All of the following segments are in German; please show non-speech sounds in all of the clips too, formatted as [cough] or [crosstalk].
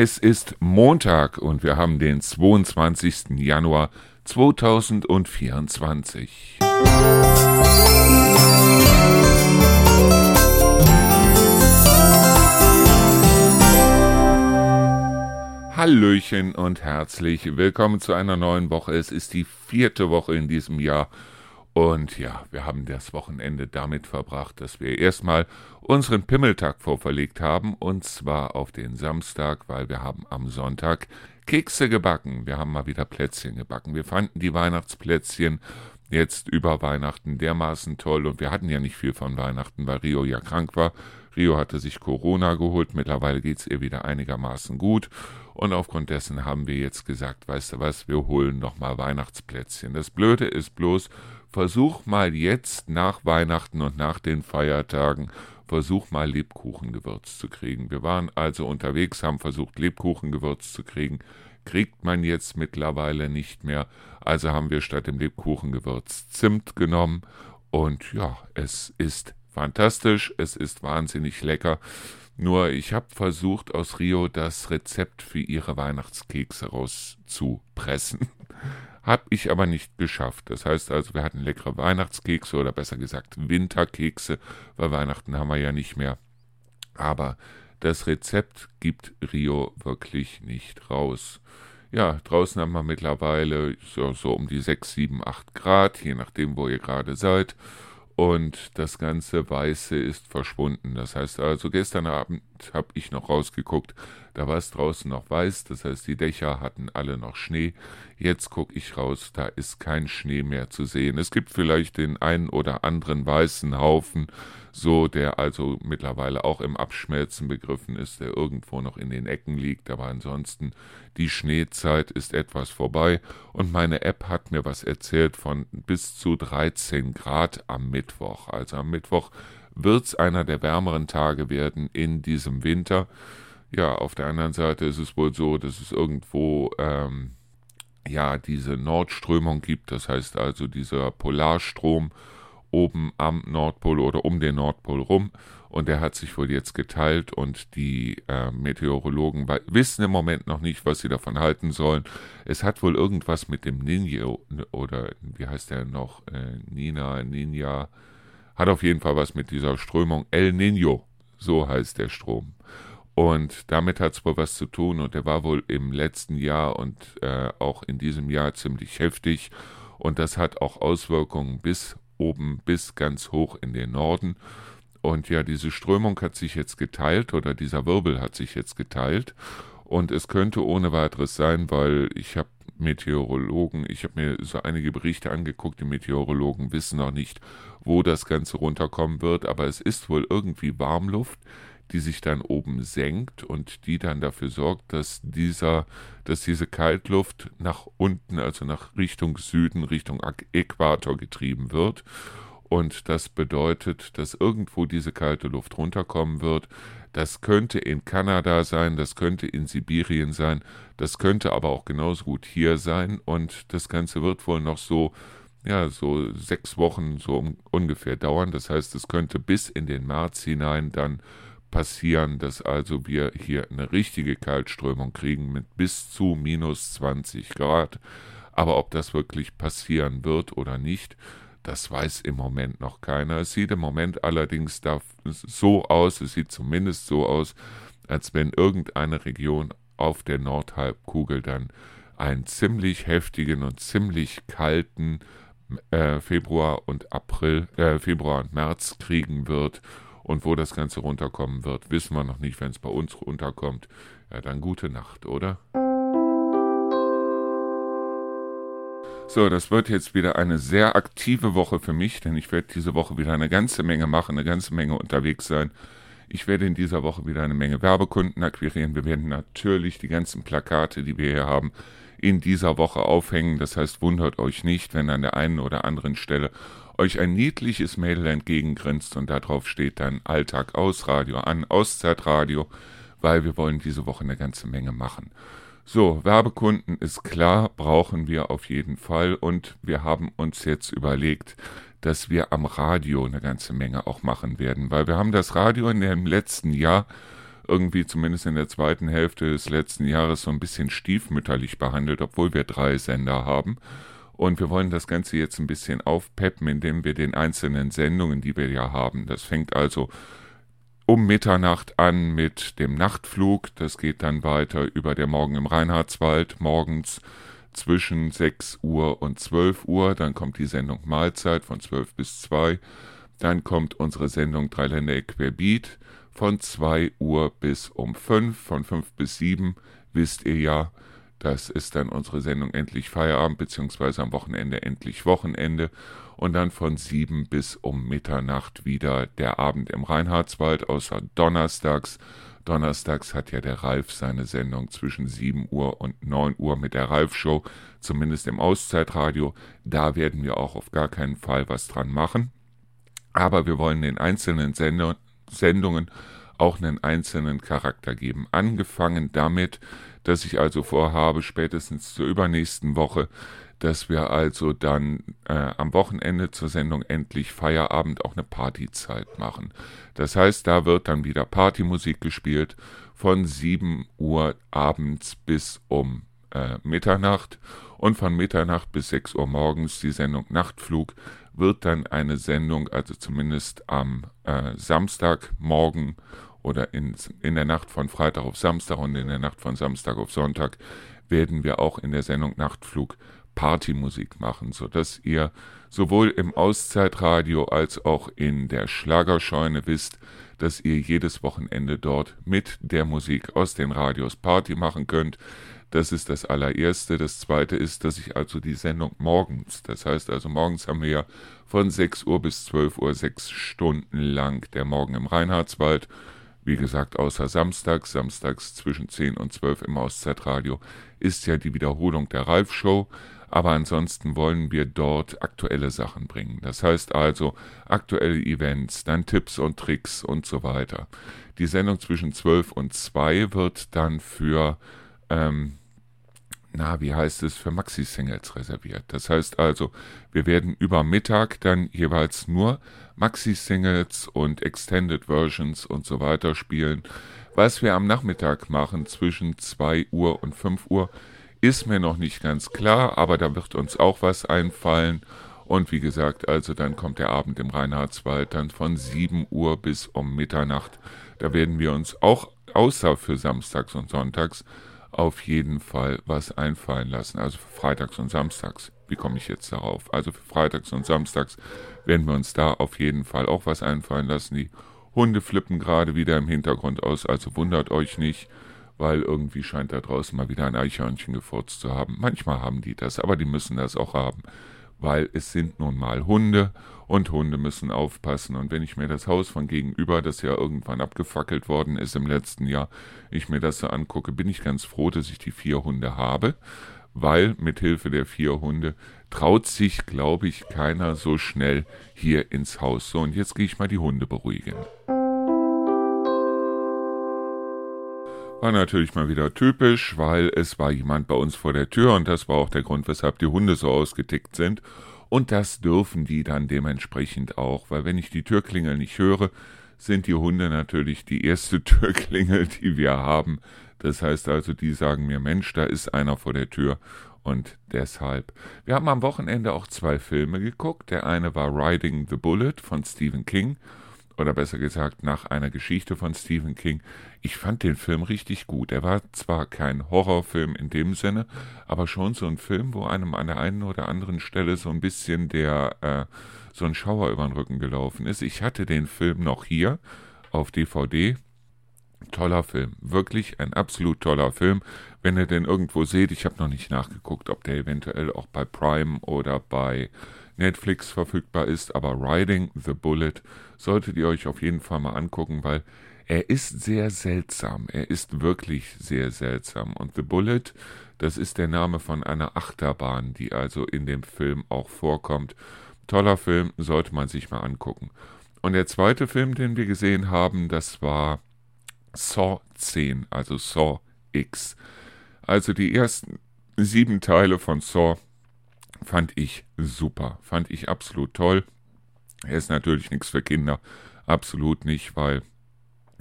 Es ist Montag und wir haben den 22. Januar 2024. Hallöchen und herzlich willkommen zu einer neuen Woche. Es ist die vierte Woche in diesem Jahr und ja, wir haben das Wochenende damit verbracht, dass wir erstmal unseren Pimmeltag vorverlegt haben, und zwar auf den Samstag, weil wir haben am Sonntag Kekse gebacken. Wir haben mal wieder Plätzchen gebacken. Wir fanden die Weihnachtsplätzchen jetzt über Weihnachten dermaßen toll und wir hatten ja nicht viel von Weihnachten, weil Rio ja krank war. Rio hatte sich Corona geholt, mittlerweile geht es ihr wieder einigermaßen gut und aufgrund dessen haben wir jetzt gesagt, weißt du was, wir holen nochmal Weihnachtsplätzchen. Das Blöde ist bloß, versuch mal jetzt nach Weihnachten und nach den Feiertagen, versuch mal Lebkuchengewürz zu kriegen. Wir waren also unterwegs, haben versucht Lebkuchengewürz zu kriegen, kriegt man jetzt mittlerweile nicht mehr. Also haben wir statt dem Lebkuchengewürz Zimt genommen und ja, es ist fantastisch, es ist wahnsinnig lecker. Nur ich habe versucht, aus Rio das Rezept für ihre Weihnachtskekse rauszupressen. Habe ich aber nicht geschafft. Das heißt also, wir hatten leckere Weihnachtskekse oder besser gesagt Winterkekse, weil Weihnachten haben wir ja nicht mehr. Aber das Rezept gibt Rio wirklich nicht raus. Ja, draußen haben wir mittlerweile so, so um die 6, 7, 8 Grad, je nachdem, wo ihr gerade seid und das ganze Weiße ist verschwunden. Das heißt also, gestern Abend habe ich noch rausgeguckt, da war es draußen noch weiß, das heißt, die Dächer hatten alle noch Schnee. Jetzt gucke ich raus, da ist kein Schnee mehr zu sehen. Es gibt vielleicht den einen oder anderen weißen Haufen, so der also mittlerweile auch im Abschmelzen begriffen ist, der irgendwo noch in den Ecken liegt, aber ansonsten die Schneezeit ist etwas vorbei und meine App hat mir was erzählt von bis zu 13 Grad am Mittwoch. Also am Mittwoch wird es einer der wärmeren Tage werden in diesem Winter. Ja, auf der anderen Seite ist es wohl so, dass es irgendwo ähm, ja diese Nordströmung gibt, das heißt also dieser Polarstrom oben am Nordpol oder um den Nordpol rum und der hat sich wohl jetzt geteilt und die äh, Meteorologen wissen im Moment noch nicht, was sie davon halten sollen. Es hat wohl irgendwas mit dem Ninja oder wie heißt der noch? Äh, Nina, Ninja. Hat auf jeden Fall was mit dieser Strömung El Nino. So heißt der Strom. Und damit hat es wohl was zu tun und der war wohl im letzten Jahr und äh, auch in diesem Jahr ziemlich heftig. Und das hat auch Auswirkungen bis oben, bis ganz hoch in den Norden. Und ja, diese Strömung hat sich jetzt geteilt oder dieser Wirbel hat sich jetzt geteilt. Und es könnte ohne weiteres sein, weil ich habe Meteorologen, ich habe mir so einige Berichte angeguckt, die Meteorologen wissen noch nicht, wo das Ganze runterkommen wird, aber es ist wohl irgendwie Warmluft, die sich dann oben senkt und die dann dafür sorgt, dass dieser, dass diese Kaltluft nach unten, also nach Richtung Süden, Richtung Äquator getrieben wird und das bedeutet, dass irgendwo diese kalte Luft runterkommen wird. Das könnte in Kanada sein, das könnte in Sibirien sein, das könnte aber auch genauso gut hier sein. Und das Ganze wird wohl noch so, ja, so sechs Wochen so ungefähr dauern. Das heißt, es könnte bis in den März hinein dann passieren, dass also wir hier eine richtige Kaltströmung kriegen mit bis zu minus 20 Grad. Aber ob das wirklich passieren wird oder nicht, das weiß im Moment noch keiner. Es sieht im Moment allerdings so aus, es sieht zumindest so aus, als wenn irgendeine Region auf der Nordhalbkugel dann einen ziemlich heftigen und ziemlich kalten äh, Februar und April, äh, Februar und März kriegen wird. Und wo das Ganze runterkommen wird, wissen wir noch nicht. Wenn es bei uns runterkommt, ja, dann gute Nacht, oder? So, das wird jetzt wieder eine sehr aktive Woche für mich, denn ich werde diese Woche wieder eine ganze Menge machen, eine ganze Menge unterwegs sein. Ich werde in dieser Woche wieder eine Menge Werbekunden akquirieren. Wir werden natürlich die ganzen Plakate, die wir hier haben, in dieser Woche aufhängen. Das heißt, wundert euch nicht, wenn an der einen oder anderen Stelle euch ein niedliches Mädel entgegengrinst und darauf steht dann Alltag aus Radio an, Auszeitradio, weil wir wollen diese Woche eine ganze Menge machen. So, Werbekunden ist klar, brauchen wir auf jeden Fall und wir haben uns jetzt überlegt, dass wir am Radio eine ganze Menge auch machen werden, weil wir haben das Radio in dem letzten Jahr irgendwie zumindest in der zweiten Hälfte des letzten Jahres so ein bisschen stiefmütterlich behandelt, obwohl wir drei Sender haben. Und wir wollen das Ganze jetzt ein bisschen aufpeppen, indem wir den einzelnen Sendungen, die wir ja haben, das fängt also um Mitternacht an mit dem Nachtflug. Das geht dann weiter über der Morgen im Reinhardswald morgens zwischen 6 Uhr und 12 Uhr. Dann kommt die Sendung Mahlzeit von 12 bis 2. Dann kommt unsere Sendung Dreiländer Querbeat von 2 Uhr bis um 5, von 5 bis 7, wisst ihr ja. Das ist dann unsere Sendung Endlich Feierabend, beziehungsweise am Wochenende Endlich Wochenende. Und dann von 7 bis um Mitternacht wieder der Abend im Reinhardswald, außer donnerstags. Donnerstags hat ja der Ralf seine Sendung zwischen 7 Uhr und 9 Uhr mit der Ralf-Show, zumindest im Auszeitradio. Da werden wir auch auf gar keinen Fall was dran machen. Aber wir wollen den einzelnen Sender Sendungen auch einen einzelnen Charakter geben. Angefangen damit, dass ich also vorhabe, spätestens zur übernächsten Woche, dass wir also dann äh, am Wochenende zur Sendung endlich Feierabend auch eine Partyzeit machen. Das heißt, da wird dann wieder Partymusik gespielt von 7 Uhr abends bis um äh, Mitternacht und von Mitternacht bis 6 Uhr morgens die Sendung Nachtflug wird dann eine Sendung, also zumindest am äh, Samstagmorgen oder in, in der Nacht von Freitag auf Samstag und in der Nacht von Samstag auf Sonntag, werden wir auch in der Sendung Nachtflug Partymusik machen, sodass ihr sowohl im Auszeitradio als auch in der Schlagerscheune wisst, dass ihr jedes Wochenende dort mit der Musik aus den Radios Party machen könnt. Das ist das allererste. Das zweite ist, dass ich also die Sendung morgens, das heißt also morgens haben wir ja von 6 Uhr bis 12 Uhr sechs Stunden lang der Morgen im Reinhardswald. Wie gesagt, außer samstags, samstags zwischen 10 und 12 im Auszeitradio ist ja die Wiederholung der Ralf-Show. Aber ansonsten wollen wir dort aktuelle Sachen bringen. Das heißt also aktuelle Events, dann Tipps und Tricks und so weiter. Die Sendung zwischen 12 und 2 wird dann für ähm, na, wie heißt es, für Maxi-Singles reserviert. Das heißt also, wir werden über Mittag dann jeweils nur Maxi-Singles und Extended Versions und so weiter spielen. Was wir am Nachmittag machen zwischen 2 Uhr und 5 Uhr, ist mir noch nicht ganz klar, aber da wird uns auch was einfallen. Und wie gesagt, also dann kommt der Abend im Reinhardswald dann von 7 Uhr bis um Mitternacht. Da werden wir uns auch außer für Samstags und Sonntags auf jeden Fall was einfallen lassen. Also für Freitags und Samstags. Wie komme ich jetzt darauf? Also für Freitags und Samstags werden wir uns da auf jeden Fall auch was einfallen lassen. Die Hunde flippen gerade wieder im Hintergrund aus, also wundert euch nicht, weil irgendwie scheint da draußen mal wieder ein Eichhörnchen gefurzt zu haben. Manchmal haben die das, aber die müssen das auch haben, weil es sind nun mal Hunde und Hunde müssen aufpassen. Und wenn ich mir das Haus von gegenüber, das ja irgendwann abgefackelt worden ist im letzten Jahr, ich mir das so angucke, bin ich ganz froh, dass ich die vier Hunde habe, weil mit Hilfe der vier Hunde traut sich, glaube ich, keiner so schnell hier ins Haus. So, und jetzt gehe ich mal die Hunde beruhigen. War natürlich mal wieder typisch, weil es war jemand bei uns vor der Tür und das war auch der Grund, weshalb die Hunde so ausgetickt sind. Und das dürfen die dann dementsprechend auch, weil wenn ich die Türklingel nicht höre, sind die Hunde natürlich die erste [laughs] Türklingel, die wir haben. Das heißt also, die sagen mir, Mensch, da ist einer vor der Tür. Und deshalb. Wir haben am Wochenende auch zwei Filme geguckt. Der eine war Riding the Bullet von Stephen King oder besser gesagt nach einer Geschichte von Stephen King. Ich fand den Film richtig gut. Er war zwar kein Horrorfilm in dem Sinne, aber schon so ein Film, wo einem an der einen oder anderen Stelle so ein bisschen der äh, so ein Schauer über den Rücken gelaufen ist. Ich hatte den Film noch hier auf DVD. Toller Film, wirklich ein absolut toller Film. Wenn ihr den irgendwo seht, ich habe noch nicht nachgeguckt, ob der eventuell auch bei Prime oder bei Netflix verfügbar ist, aber Riding the Bullet solltet ihr euch auf jeden Fall mal angucken, weil er ist sehr seltsam. Er ist wirklich sehr seltsam. Und The Bullet, das ist der Name von einer Achterbahn, die also in dem Film auch vorkommt. Toller Film, sollte man sich mal angucken. Und der zweite Film, den wir gesehen haben, das war Saw 10, also Saw X. Also die ersten sieben Teile von Saw fand ich super, fand ich absolut toll. Er ist natürlich nichts für Kinder, absolut nicht, weil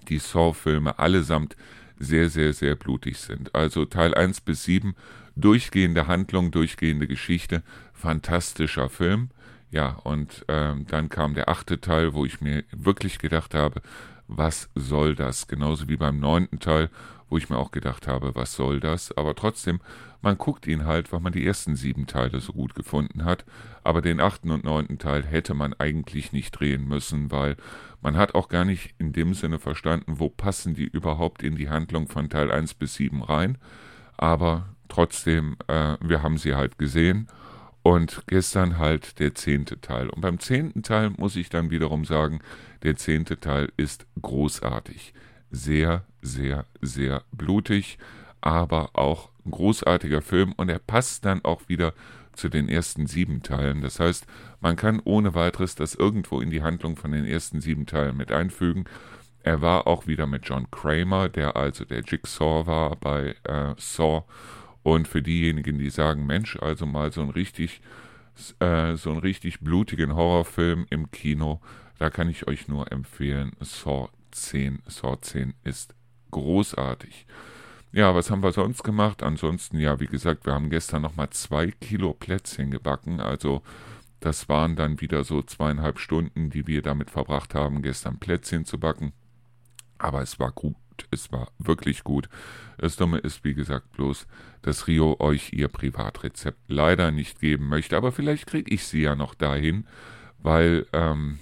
die Saw-Filme allesamt sehr, sehr, sehr blutig sind. Also Teil 1 bis 7, durchgehende Handlung, durchgehende Geschichte, fantastischer Film. Ja, und ähm, dann kam der achte Teil, wo ich mir wirklich gedacht habe, was soll das? Genauso wie beim neunten Teil, wo ich mir auch gedacht habe, was soll das? Aber trotzdem, man guckt ihn halt, weil man die ersten sieben Teile so gut gefunden hat. Aber den achten und neunten Teil hätte man eigentlich nicht drehen müssen, weil man hat auch gar nicht in dem Sinne verstanden, wo passen die überhaupt in die Handlung von Teil 1 bis 7 rein. Aber trotzdem, äh, wir haben sie halt gesehen. Und gestern halt der zehnte Teil. Und beim zehnten Teil muss ich dann wiederum sagen, der zehnte Teil ist großartig. Sehr, sehr, sehr blutig, aber auch ein großartiger Film. Und er passt dann auch wieder zu den ersten sieben Teilen. Das heißt, man kann ohne weiteres das irgendwo in die Handlung von den ersten sieben Teilen mit einfügen. Er war auch wieder mit John Kramer, der also der Jigsaw war bei äh, Saw. Und für diejenigen, die sagen, Mensch, also mal so ein richtig, äh, so einen richtig blutigen Horrorfilm im Kino, da kann ich euch nur empfehlen, Saw 10. Saw 10 ist großartig. Ja, was haben wir sonst gemacht? Ansonsten, ja, wie gesagt, wir haben gestern nochmal zwei Kilo Plätzchen gebacken. Also das waren dann wieder so zweieinhalb Stunden, die wir damit verbracht haben, gestern Plätzchen zu backen. Aber es war gut, es war wirklich gut. Das Dumme ist, wie gesagt, bloß, dass Rio euch ihr Privatrezept leider nicht geben möchte. Aber vielleicht kriege ich sie ja noch dahin, weil, ähm,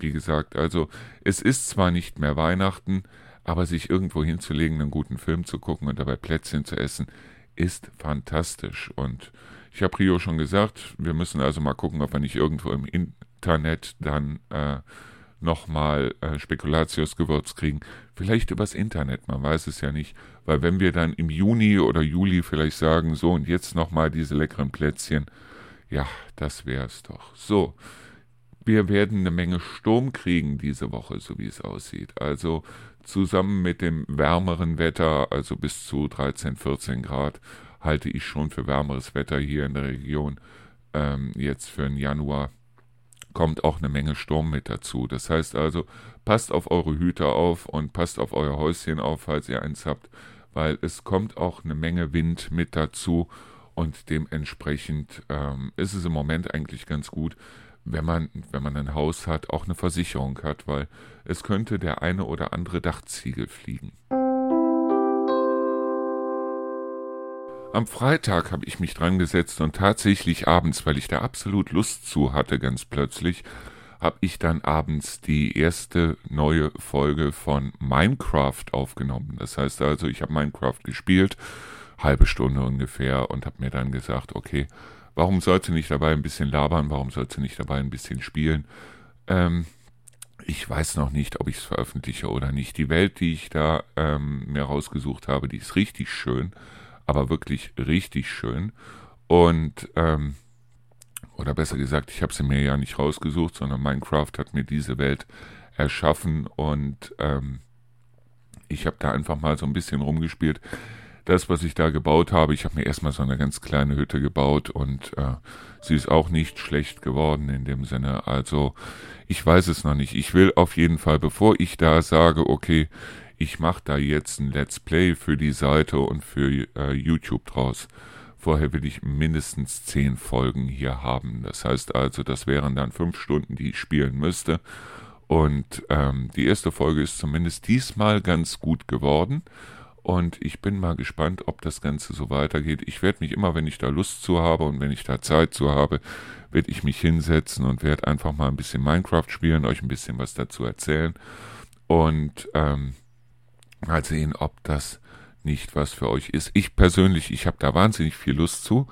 wie gesagt, also es ist zwar nicht mehr Weihnachten, aber sich irgendwo hinzulegen, einen guten Film zu gucken und dabei Plätzchen zu essen, ist fantastisch. Und ich habe Rio schon gesagt, wir müssen also mal gucken, ob wir nicht irgendwo im Internet dann äh, nochmal äh, Spekulatius-Gewürz kriegen. Vielleicht übers Internet, man weiß es ja nicht. Weil wenn wir dann im Juni oder Juli vielleicht sagen, so und jetzt nochmal diese leckeren Plätzchen, ja, das wäre es doch. So, wir werden eine Menge Sturm kriegen diese Woche, so wie es aussieht. Also zusammen mit dem wärmeren Wetter, also bis zu 13, 14 Grad, halte ich schon für wärmeres Wetter hier in der Region. Ähm, jetzt für den Januar kommt auch eine Menge Sturm mit dazu. Das heißt also, passt auf eure Hüter auf und passt auf euer Häuschen auf, falls ihr eins habt, weil es kommt auch eine Menge Wind mit dazu und dementsprechend ähm, ist es im Moment eigentlich ganz gut, wenn man, wenn man ein Haus hat, auch eine Versicherung hat, weil es könnte der eine oder andere Dachziegel fliegen. Am Freitag habe ich mich dran gesetzt und tatsächlich abends, weil ich da absolut Lust zu hatte, ganz plötzlich, habe ich dann abends die erste neue Folge von Minecraft aufgenommen. Das heißt also, ich habe Minecraft gespielt, halbe Stunde ungefähr, und habe mir dann gesagt, okay, Warum sollte nicht dabei ein bisschen labern? Warum sollte nicht dabei ein bisschen spielen? Ähm, ich weiß noch nicht, ob ich es veröffentliche oder nicht. Die Welt, die ich da ähm, mir rausgesucht habe, die ist richtig schön, aber wirklich richtig schön. Und, ähm, oder besser gesagt, ich habe sie mir ja nicht rausgesucht, sondern Minecraft hat mir diese Welt erschaffen und ähm, ich habe da einfach mal so ein bisschen rumgespielt das, was ich da gebaut habe, ich habe mir erstmal so eine ganz kleine Hütte gebaut und äh, sie ist auch nicht schlecht geworden in dem Sinne. Also ich weiß es noch nicht. Ich will auf jeden Fall, bevor ich da sage, okay, ich mache da jetzt ein Let's Play für die Seite und für äh, YouTube draus. Vorher will ich mindestens zehn Folgen hier haben. Das heißt also, das wären dann fünf Stunden, die ich spielen müsste. Und ähm, die erste Folge ist zumindest diesmal ganz gut geworden. Und ich bin mal gespannt, ob das Ganze so weitergeht. Ich werde mich immer, wenn ich da Lust zu habe und wenn ich da Zeit zu habe, werde ich mich hinsetzen und werde einfach mal ein bisschen Minecraft spielen, euch ein bisschen was dazu erzählen und ähm, mal sehen, ob das nicht was für euch ist. Ich persönlich, ich habe da wahnsinnig viel Lust zu.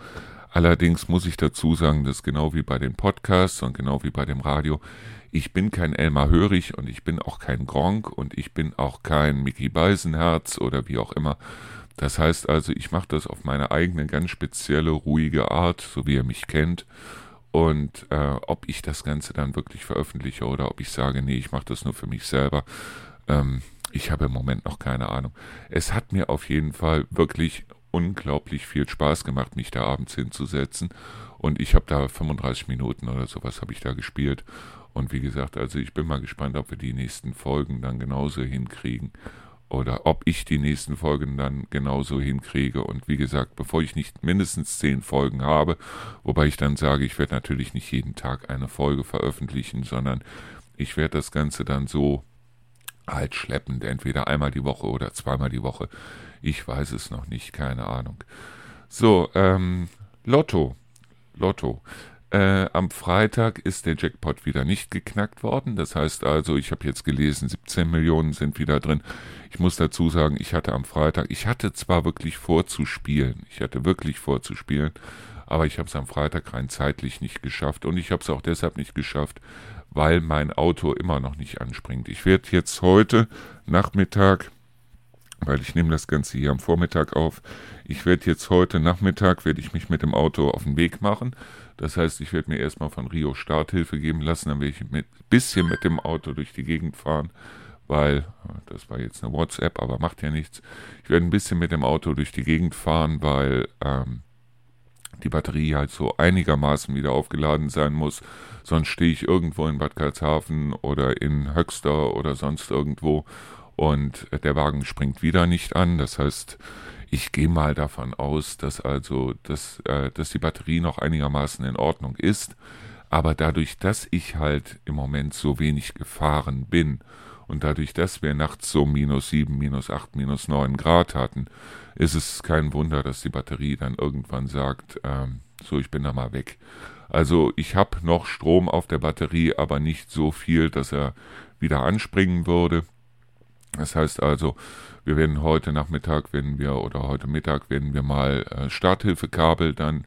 Allerdings muss ich dazu sagen, dass genau wie bei den Podcasts und genau wie bei dem Radio, ich bin kein Elmar Hörig und ich bin auch kein Gronk und ich bin auch kein Mickey Beisenherz oder wie auch immer. Das heißt also, ich mache das auf meine eigene ganz spezielle, ruhige Art, so wie ihr mich kennt. Und äh, ob ich das Ganze dann wirklich veröffentliche oder ob ich sage, nee, ich mache das nur für mich selber, ähm, ich habe im Moment noch keine Ahnung. Es hat mir auf jeden Fall wirklich unglaublich viel Spaß gemacht, mich da abends hinzusetzen. Und ich habe da 35 Minuten oder sowas habe ich da gespielt. Und wie gesagt, also ich bin mal gespannt, ob wir die nächsten Folgen dann genauso hinkriegen oder ob ich die nächsten Folgen dann genauso hinkriege. Und wie gesagt, bevor ich nicht mindestens zehn Folgen habe, wobei ich dann sage, ich werde natürlich nicht jeden Tag eine Folge veröffentlichen, sondern ich werde das Ganze dann so halt schleppend, entweder einmal die Woche oder zweimal die Woche. Ich weiß es noch nicht, keine Ahnung. So, ähm, Lotto. Lotto. Äh, am Freitag ist der Jackpot wieder nicht geknackt worden. Das heißt also, ich habe jetzt gelesen, 17 Millionen sind wieder drin. Ich muss dazu sagen, ich hatte am Freitag, ich hatte zwar wirklich vorzuspielen, ich hatte wirklich vorzuspielen, aber ich habe es am Freitag rein zeitlich nicht geschafft und ich habe es auch deshalb nicht geschafft, weil mein Auto immer noch nicht anspringt. Ich werde jetzt heute Nachmittag weil ich nehme das Ganze hier am Vormittag auf. Ich werde jetzt heute Nachmittag, werde ich mich mit dem Auto auf den Weg machen. Das heißt, ich werde mir erstmal von Rio Starthilfe geben lassen, dann werde ich ein bisschen mit dem Auto durch die Gegend fahren, weil, das war jetzt eine WhatsApp, aber macht ja nichts. Ich werde ein bisschen mit dem Auto durch die Gegend fahren, weil ähm, die Batterie halt so einigermaßen wieder aufgeladen sein muss. Sonst stehe ich irgendwo in Bad Karlshafen oder in Höxter oder sonst irgendwo und der Wagen springt wieder nicht an. Das heißt, ich gehe mal davon aus, dass also dass, äh, dass die Batterie noch einigermaßen in Ordnung ist. Aber dadurch, dass ich halt im Moment so wenig gefahren bin und dadurch, dass wir nachts so minus 7, minus 8, minus 9 Grad hatten, ist es kein Wunder, dass die Batterie dann irgendwann sagt, ähm, so, ich bin da mal weg. Also ich habe noch Strom auf der Batterie, aber nicht so viel, dass er wieder anspringen würde. Das heißt also, wir werden heute Nachmittag, wenn wir oder heute Mittag werden wir mal äh, Starthilfekabel dann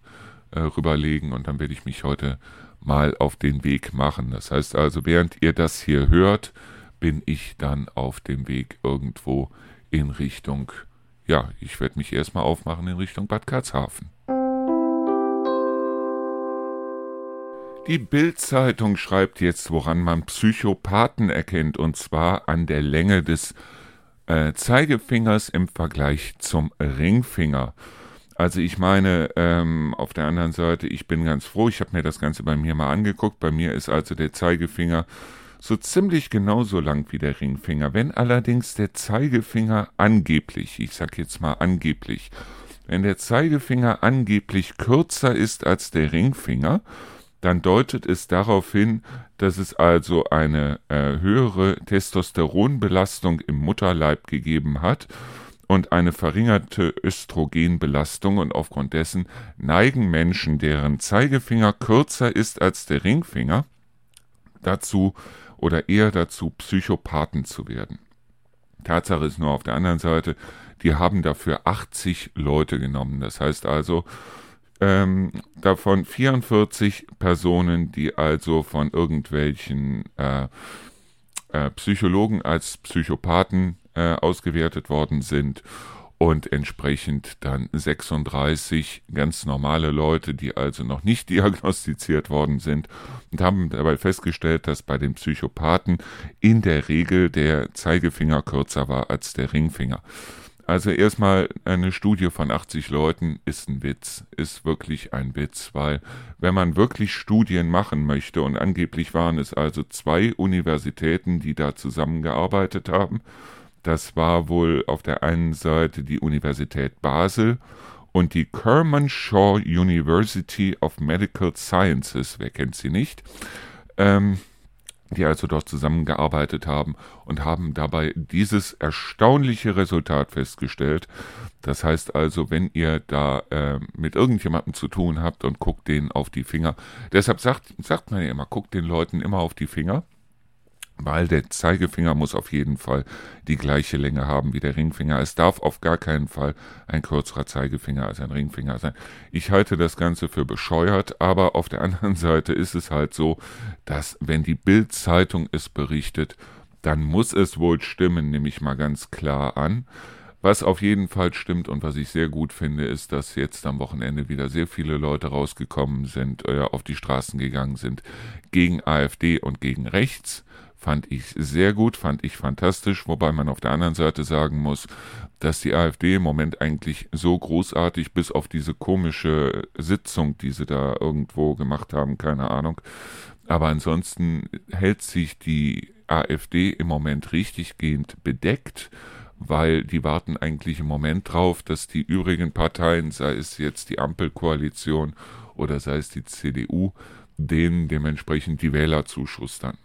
äh, rüberlegen und dann werde ich mich heute mal auf den Weg machen. Das heißt also, während ihr das hier hört, bin ich dann auf dem Weg irgendwo in Richtung, ja, ich werde mich erstmal aufmachen in Richtung Bad Karlshafen. Die Bild-Zeitung schreibt jetzt, woran man Psychopathen erkennt, und zwar an der Länge des äh, Zeigefingers im Vergleich zum Ringfinger. Also ich meine, ähm, auf der anderen Seite, ich bin ganz froh, ich habe mir das Ganze bei mir mal angeguckt. Bei mir ist also der Zeigefinger so ziemlich genauso lang wie der Ringfinger. Wenn allerdings der Zeigefinger angeblich, ich sag jetzt mal angeblich, wenn der Zeigefinger angeblich kürzer ist als der Ringfinger, dann deutet es darauf hin, dass es also eine äh, höhere Testosteronbelastung im Mutterleib gegeben hat und eine verringerte Östrogenbelastung und aufgrund dessen neigen Menschen, deren Zeigefinger kürzer ist als der Ringfinger, dazu oder eher dazu, Psychopathen zu werden. Tatsache ist nur auf der anderen Seite, die haben dafür 80 Leute genommen. Das heißt also, ähm, davon 44 Personen, die also von irgendwelchen äh, äh, Psychologen als Psychopathen äh, ausgewertet worden sind und entsprechend dann 36 ganz normale Leute, die also noch nicht [laughs] diagnostiziert worden sind und haben dabei festgestellt, dass bei den Psychopathen in der Regel der Zeigefinger kürzer war als der Ringfinger. Also erstmal eine Studie von 80 Leuten ist ein Witz, ist wirklich ein Witz, weil wenn man wirklich Studien machen möchte und angeblich waren es also zwei Universitäten, die da zusammengearbeitet haben, das war wohl auf der einen Seite die Universität Basel und die Kermanshaw University of Medical Sciences, wer kennt sie nicht? Ähm, die also dort zusammengearbeitet haben und haben dabei dieses erstaunliche Resultat festgestellt. Das heißt also, wenn ihr da äh, mit irgendjemandem zu tun habt und guckt denen auf die Finger, deshalb sagt, sagt man ja immer, guckt den Leuten immer auf die Finger weil der Zeigefinger muss auf jeden Fall die gleiche Länge haben wie der Ringfinger. Es darf auf gar keinen Fall ein kürzerer Zeigefinger als ein Ringfinger sein. Ich halte das Ganze für bescheuert, aber auf der anderen [laughs] Seite ist es halt so, dass wenn die Bild-Zeitung es berichtet, dann muss es wohl stimmen, nehme ich mal ganz klar an. Was auf jeden Fall stimmt und was ich sehr gut finde, ist, dass jetzt am Wochenende wieder sehr viele Leute rausgekommen sind, äh, auf die Straßen gegangen sind gegen AfD und gegen rechts fand ich sehr gut, fand ich fantastisch, wobei man auf der anderen Seite sagen muss, dass die AfD im Moment eigentlich so großartig, bis auf diese komische Sitzung, die sie da irgendwo gemacht haben, keine Ahnung, Aber ansonsten hält sich die AfD im Moment richtiggehend bedeckt, weil die warten eigentlich im Moment drauf, dass die übrigen Parteien, sei es jetzt die Ampelkoalition oder sei es die CDU, denen dementsprechend die Wähler zuschustern.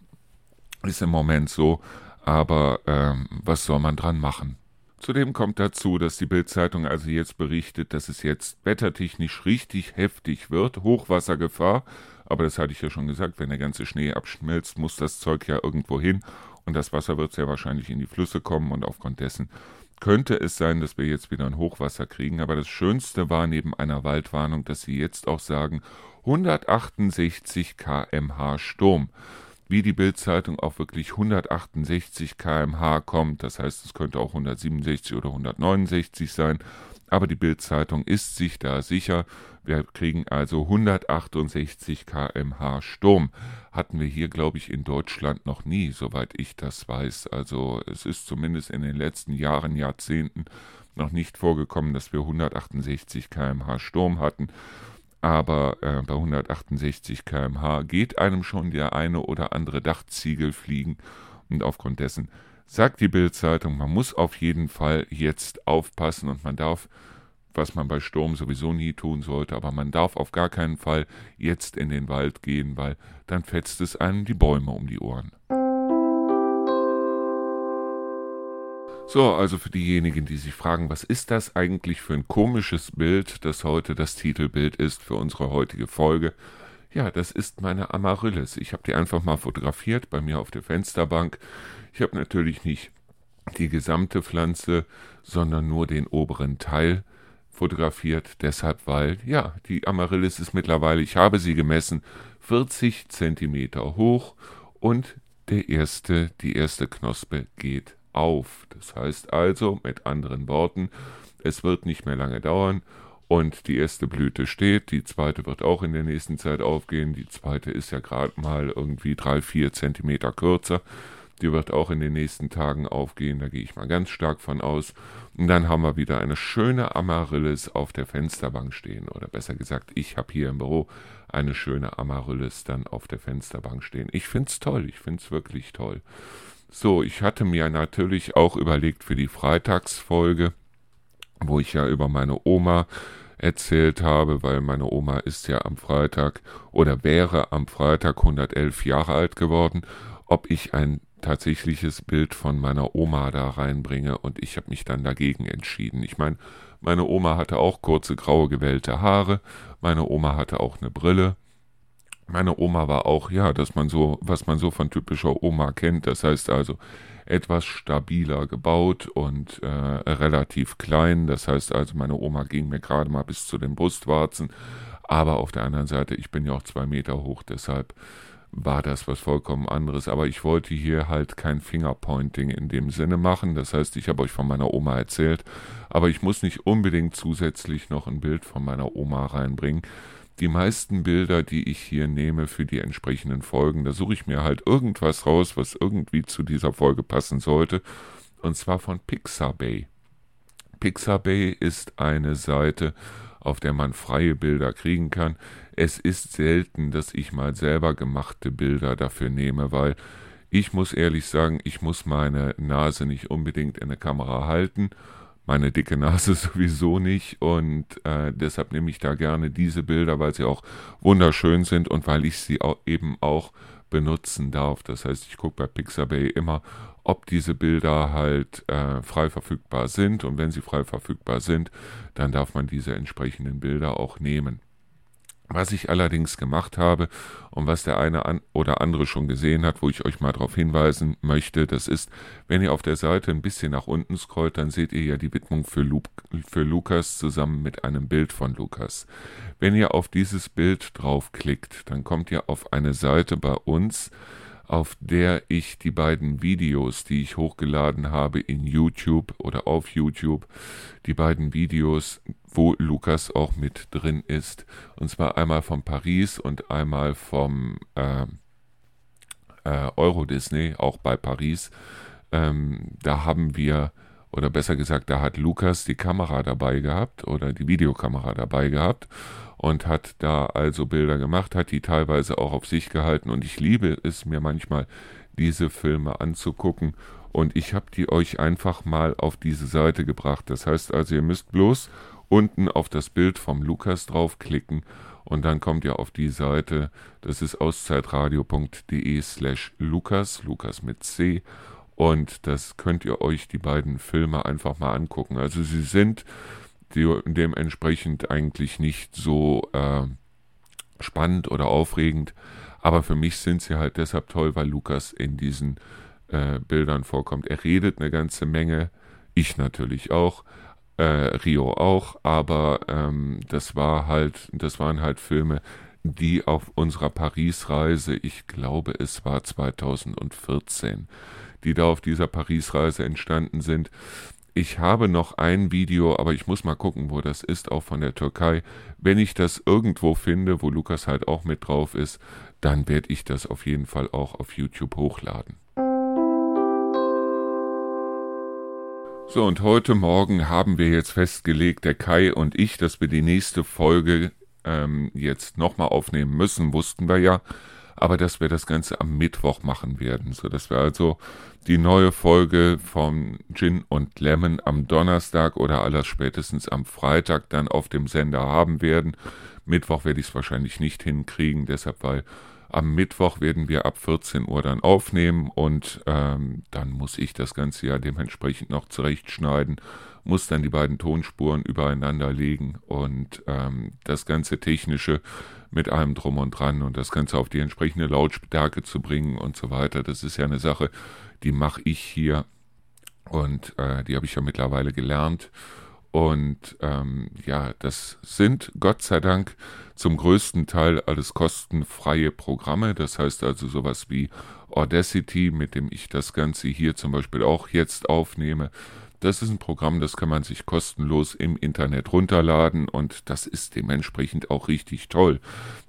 Ist im Moment so, aber ähm, was soll man dran machen? Zudem kommt dazu, dass die Bildzeitung also jetzt berichtet, dass es jetzt wettertechnisch richtig heftig wird, Hochwassergefahr, aber das hatte ich ja schon gesagt, wenn der ganze Schnee abschmilzt, muss das Zeug ja irgendwo hin und das Wasser wird sehr wahrscheinlich in die Flüsse kommen und aufgrund dessen könnte es sein, dass wir jetzt wieder ein Hochwasser kriegen. Aber das Schönste war neben einer Waldwarnung, dass sie jetzt auch sagen 168 kmh Sturm. Wie die Bildzeitung auch wirklich 168 kmh kommt, das heißt, es könnte auch 167 oder 169 sein, aber die Bildzeitung ist sich da sicher. Wir kriegen also 168 kmh Sturm. Hatten wir hier, glaube ich, in Deutschland noch nie, soweit ich das weiß. Also es ist zumindest in den letzten Jahren, Jahrzehnten noch nicht vorgekommen, dass wir 168 kmh Sturm hatten. Aber äh, bei 168 kmh geht einem schon der eine oder andere Dachziegel fliegen. Und aufgrund dessen sagt die Bildzeitung, man muss auf jeden Fall jetzt aufpassen und man darf was man bei Sturm sowieso nie tun sollte, aber man darf auf gar keinen Fall jetzt in den Wald gehen, weil dann fetzt es einem die Bäume um die Ohren. So, also für diejenigen, die sich fragen, was ist das eigentlich für ein komisches Bild, das heute das Titelbild ist für unsere heutige Folge. Ja, das ist meine Amaryllis. Ich habe die einfach mal fotografiert bei mir auf der Fensterbank. Ich habe natürlich nicht die gesamte Pflanze, sondern nur den oberen Teil fotografiert, deshalb weil, ja, die Amaryllis ist mittlerweile, ich habe sie gemessen, 40 Zentimeter hoch und der erste, die erste Knospe geht auf. Das heißt also, mit anderen Worten, es wird nicht mehr lange dauern und die erste Blüte steht, die zweite wird auch in der nächsten Zeit aufgehen, die zweite ist ja gerade mal irgendwie drei, vier Zentimeter kürzer. Die wird auch in den nächsten Tagen aufgehen, da gehe ich mal ganz stark von aus. Und dann haben wir wieder eine schöne Amaryllis auf der Fensterbank stehen. Oder besser gesagt, ich habe hier im Büro eine schöne Amaryllis dann auf der Fensterbank stehen. Ich finde es toll, ich finde es wirklich toll. So, ich hatte mir natürlich auch überlegt für die Freitagsfolge, wo ich ja über meine Oma erzählt habe, weil meine Oma ist ja am Freitag oder wäre am Freitag 111 Jahre alt geworden, ob ich ein tatsächliches Bild von meiner Oma da reinbringe und ich habe mich dann dagegen entschieden. Ich meine, meine Oma hatte auch kurze graue gewellte Haare, meine Oma hatte auch eine Brille. Meine Oma war auch, ja, dass man so, was man so von typischer Oma kennt, das heißt also etwas stabiler gebaut und äh, relativ klein. Das heißt also, meine Oma ging mir gerade mal bis zu den Brustwarzen. Aber auf der anderen Seite, ich bin ja auch zwei Meter hoch, deshalb war das was vollkommen anderes. Aber ich wollte hier halt kein Fingerpointing in dem Sinne machen. Das heißt, ich habe euch von meiner Oma erzählt, aber ich muss nicht unbedingt zusätzlich noch ein Bild von meiner Oma reinbringen. Die meisten Bilder, die ich hier nehme für die entsprechenden Folgen, da suche ich mir halt irgendwas raus, was irgendwie zu dieser Folge passen sollte. Und zwar von Pixabay. Pixabay ist eine Seite, auf der man freie Bilder kriegen kann. Es ist selten, dass ich mal selber gemachte Bilder dafür nehme, weil ich muss ehrlich sagen, ich muss meine Nase nicht unbedingt in der Kamera halten, meine dicke Nase [laughs] sowieso nicht und äh, deshalb nehme ich da gerne diese Bilder, weil sie auch wunderschön sind und weil ich sie auch eben auch benutzen darf. Das heißt, ich gucke bei Pixabay immer, ob diese Bilder halt äh, frei verfügbar sind. Und wenn sie frei verfügbar sind, dann darf man diese entsprechenden Bilder auch nehmen. Was ich allerdings gemacht habe und was der eine oder andere schon gesehen hat, wo ich euch mal darauf hinweisen möchte, das ist, wenn ihr auf der Seite ein bisschen nach unten scrollt, dann seht ihr ja die Widmung für, Lu für Lukas zusammen mit einem Bild von Lukas. Wenn ihr auf dieses Bild draufklickt, dann kommt ihr auf eine Seite bei uns, auf der ich die beiden Videos, die ich hochgeladen habe in YouTube oder auf YouTube, die beiden Videos, wo Lukas auch mit drin ist. Und zwar einmal von Paris und einmal vom äh, äh, Euro Disney, auch bei Paris. Ähm, da haben wir oder besser gesagt, da hat Lukas die Kamera dabei gehabt oder die Videokamera dabei gehabt und hat da also Bilder gemacht, hat die teilweise auch auf sich gehalten. Und ich liebe es mir manchmal, diese Filme anzugucken. Und ich habe die euch einfach mal auf diese Seite gebracht. Das heißt also, ihr müsst bloß unten auf das Bild vom Lukas draufklicken und dann kommt ihr auf die Seite, das ist auszeitradio.de slash Lukas, Lukas mit C und das könnt ihr euch die beiden Filme einfach mal angucken. Also sie sind dementsprechend eigentlich nicht so äh, spannend oder aufregend, aber für mich sind sie halt deshalb toll, weil Lukas in diesen äh, Bildern vorkommt. Er redet eine ganze Menge, ich natürlich auch, äh, Rio auch, aber ähm, das war halt, das waren halt Filme, die auf unserer Paris-Reise, ich glaube es war 2014, die da auf dieser Paris-Reise entstanden sind. Ich habe noch ein Video, aber ich muss mal gucken, wo das ist, auch von der Türkei. Wenn ich das irgendwo finde, wo Lukas halt auch mit drauf ist, dann werde ich das auf jeden Fall auch auf YouTube hochladen. So, und heute Morgen haben wir jetzt festgelegt, der Kai und ich, dass wir die nächste Folge ähm, jetzt nochmal aufnehmen müssen, wussten wir ja aber dass wir das Ganze am Mittwoch machen werden, so dass wir also die neue Folge von Gin und Lemon am Donnerstag oder aller spätestens am Freitag dann auf dem Sender haben werden. Mittwoch werde ich es wahrscheinlich nicht hinkriegen, deshalb weil am Mittwoch werden wir ab 14 Uhr dann aufnehmen und ähm, dann muss ich das Ganze ja dementsprechend noch zurechtschneiden, muss dann die beiden Tonspuren übereinander legen und ähm, das ganze Technische mit allem drum und dran und das Ganze auf die entsprechende Lautstärke zu bringen und so weiter. Das ist ja eine Sache, die mache ich hier und äh, die habe ich ja mittlerweile gelernt. Und ähm, ja, das sind Gott sei Dank zum größten Teil alles kostenfreie Programme. Das heißt also sowas wie Audacity, mit dem ich das Ganze hier zum Beispiel auch jetzt aufnehme. Das ist ein Programm, das kann man sich kostenlos im Internet runterladen und das ist dementsprechend auch richtig toll.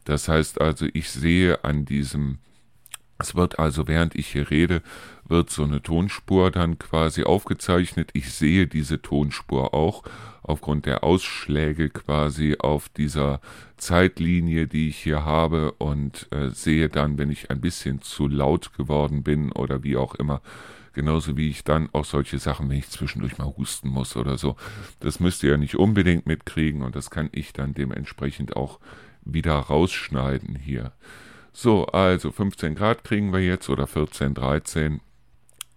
Das heißt also, ich sehe an diesem, es wird also während ich hier rede, wird so eine Tonspur dann quasi aufgezeichnet. Ich sehe diese Tonspur auch aufgrund der Ausschläge quasi auf dieser Zeitlinie, die ich hier habe und äh, sehe dann, wenn ich ein bisschen zu laut geworden bin oder wie auch immer, Genauso wie ich dann auch solche Sachen, wenn ich zwischendurch mal husten muss oder so. Das müsst ihr ja nicht unbedingt mitkriegen und das kann ich dann dementsprechend auch wieder rausschneiden hier. So, also 15 Grad kriegen wir jetzt oder 14, 13.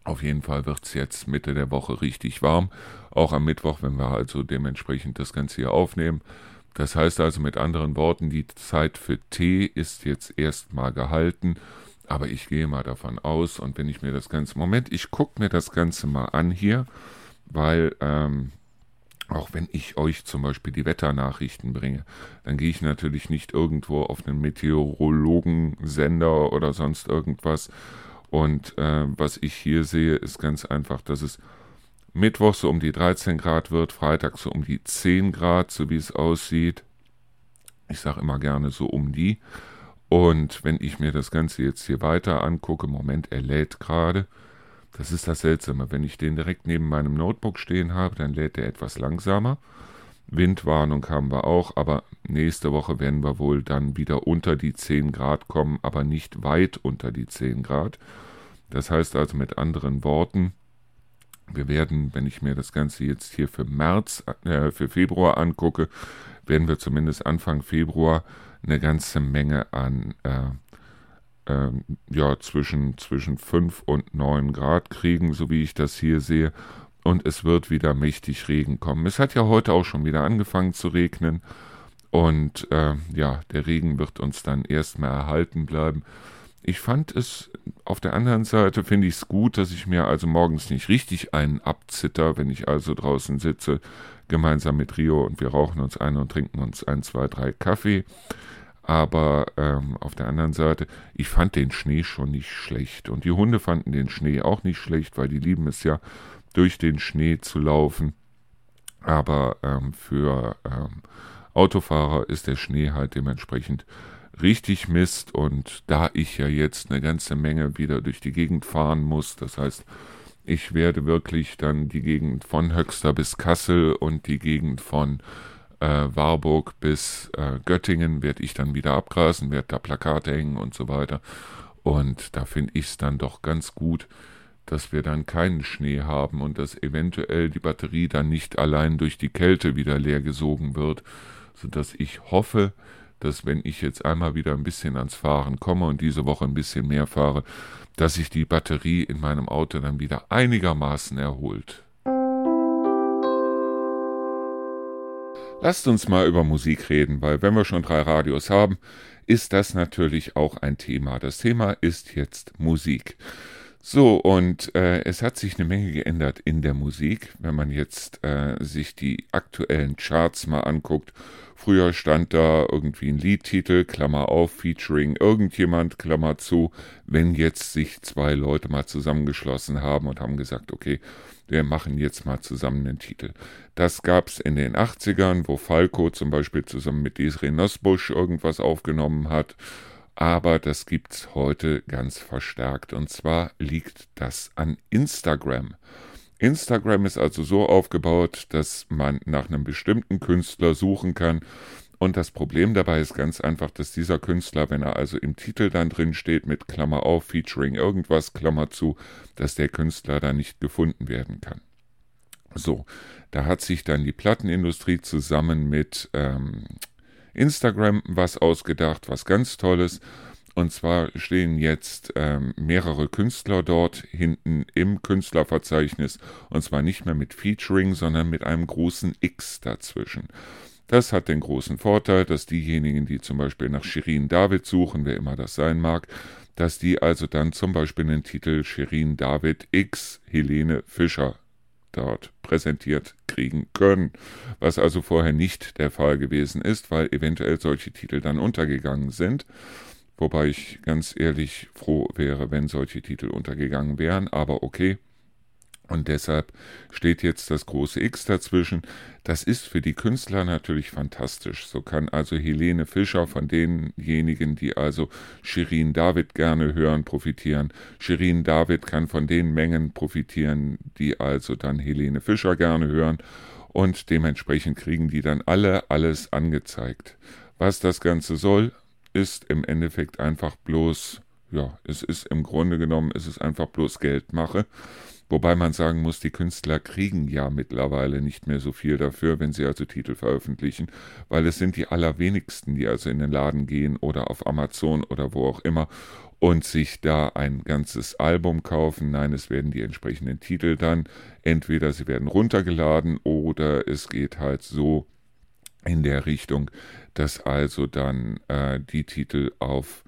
Auf jeden Fall wird es jetzt Mitte der Woche richtig warm. Auch am Mittwoch, wenn wir also dementsprechend das Ganze hier aufnehmen. Das heißt also mit anderen Worten, die Zeit für Tee ist jetzt erstmal gehalten aber ich gehe mal davon aus und wenn ich mir das Ganze, Moment, ich gucke mir das Ganze mal an hier, weil ähm, auch wenn ich euch zum Beispiel die Wetternachrichten bringe, dann gehe ich natürlich nicht irgendwo auf einen Meteorologensender oder sonst irgendwas. Und äh, was ich hier sehe, ist ganz einfach, dass es Mittwoch so um die 13 Grad wird, Freitag so um die 10 Grad, so wie es aussieht. Ich sage immer gerne so um die. Und wenn ich mir das Ganze jetzt hier weiter angucke, Moment, er lädt gerade. Das ist das Seltsame. Wenn ich den direkt neben meinem Notebook stehen habe, dann lädt er etwas langsamer. Windwarnung haben wir auch, aber nächste Woche werden wir wohl dann wieder unter die 10 Grad kommen, aber nicht weit unter die 10 Grad. Das heißt also mit anderen Worten, wir werden, wenn ich mir das Ganze jetzt hier für März, äh, für Februar angucke, werden wir zumindest Anfang Februar eine ganze Menge an äh, äh, ja, zwischen, zwischen 5 und 9 Grad kriegen, so wie ich das hier sehe. Und es wird wieder mächtig Regen kommen. Es hat ja heute auch schon wieder angefangen zu regnen. Und äh, ja, der Regen wird uns dann erstmal erhalten bleiben. Ich fand es auf der anderen Seite, finde ich es gut, dass ich mir also morgens nicht richtig einen abzitter, wenn ich also draußen sitze, gemeinsam mit Rio und wir rauchen uns ein und trinken uns ein, zwei, drei Kaffee. Aber ähm, auf der anderen Seite, ich fand den Schnee schon nicht schlecht. Und die Hunde fanden den Schnee auch nicht schlecht, weil die lieben es ja, durch den Schnee zu laufen. Aber ähm, für ähm, Autofahrer ist der Schnee halt dementsprechend richtig Mist. Und da ich ja jetzt eine ganze Menge wieder durch die Gegend fahren muss, das heißt, Ich werde wirklich dann die Gegend von Höxter bis Kassel und die Gegend von äh, Warburg bis äh, Göttingen werde ich dann wieder abgrasen, werde da Plakate hängen und so weiter. Und da finde ich es dann doch ganz gut, dass wir dann keinen Schnee haben und dass eventuell die Batterie dann nicht allein durch die Kälte wieder leer gesogen wird, sodass ich hoffe, dass wenn ich jetzt einmal wieder ein bisschen ans Fahren komme und diese Woche ein bisschen mehr fahre, dass sich die Batterie in meinem Auto dann wieder einigermaßen erholt. Lasst uns mal über Musik reden, weil wenn wir schon drei Radios haben, ist das natürlich auch ein Thema. Das Thema ist jetzt Musik. So, und äh, es hat sich eine Menge geändert in der Musik, wenn man jetzt äh, sich die aktuellen Charts mal anguckt. Früher stand da irgendwie ein Liedtitel, Klammer auf, featuring irgendjemand, Klammer zu, wenn jetzt sich zwei Leute mal zusammengeschlossen haben und haben gesagt, okay, wir machen jetzt mal zusammen einen Titel. Das gab's in den 80ern, wo Falco zum Beispiel zusammen mit Desiree Nosbusch irgendwas aufgenommen hat aber das gibt's heute ganz verstärkt. Und zwar liegt das an Instagram. Instagram ist also so aufgebaut, dass man nach einem bestimmten Künstler suchen kann. Und das Problem dabei ist ganz einfach, dass dieser Künstler, wenn er also im Titel dann drin steht mit Klammer auf, featuring irgendwas, Klammer zu, dass der Künstler dann nicht gefunden werden kann. So, da hat sich dann die Plattenindustrie zusammen mit ähm, Instagram was ausgedacht, was ganz Tolles. Und zwar stehen jetzt ähm, mehrere Künstler dort hinten im Künstlerverzeichnis. Und zwar nicht mehr mit Featuring, sondern mit einem großen X dazwischen. Das hat den großen Vorteil, dass diejenigen, die zum Beispiel nach Shirin David suchen, wer immer das sein mag, dass die also dann zum Beispiel den Titel Shirin David X Helene Fischer dort präsentiert kriegen können, was also vorher nicht der Fall gewesen ist, weil eventuell solche Titel dann untergegangen sind. Wobei ich ganz ehrlich froh wäre, wenn solche Titel untergegangen wären, aber okay. Und deshalb steht jetzt das große X dazwischen. Das ist für die Künstler natürlich fantastisch. So kann also Helene Fischer von denjenigen, die also Shirin David gerne hören, profitieren. Shirin David kann von den Mengen profitieren, die also dann Helene Fischer gerne hören. Und dementsprechend kriegen die dann alle alles angezeigt. Was das Ganze soll, ist im Endeffekt einfach bloß, ja, es ist im Grunde genommen, es ist einfach bloß Geldmache. Wobei man sagen muss, die Künstler kriegen ja mittlerweile nicht mehr so viel dafür, wenn sie also Titel veröffentlichen, weil es sind die allerwenigsten, die also in den Laden gehen oder auf Amazon oder wo auch immer und sich da ein ganzes Album kaufen. Nein, es werden die entsprechenden Titel dann, entweder sie werden runtergeladen oder es geht halt so in der Richtung, dass also dann äh, die Titel auf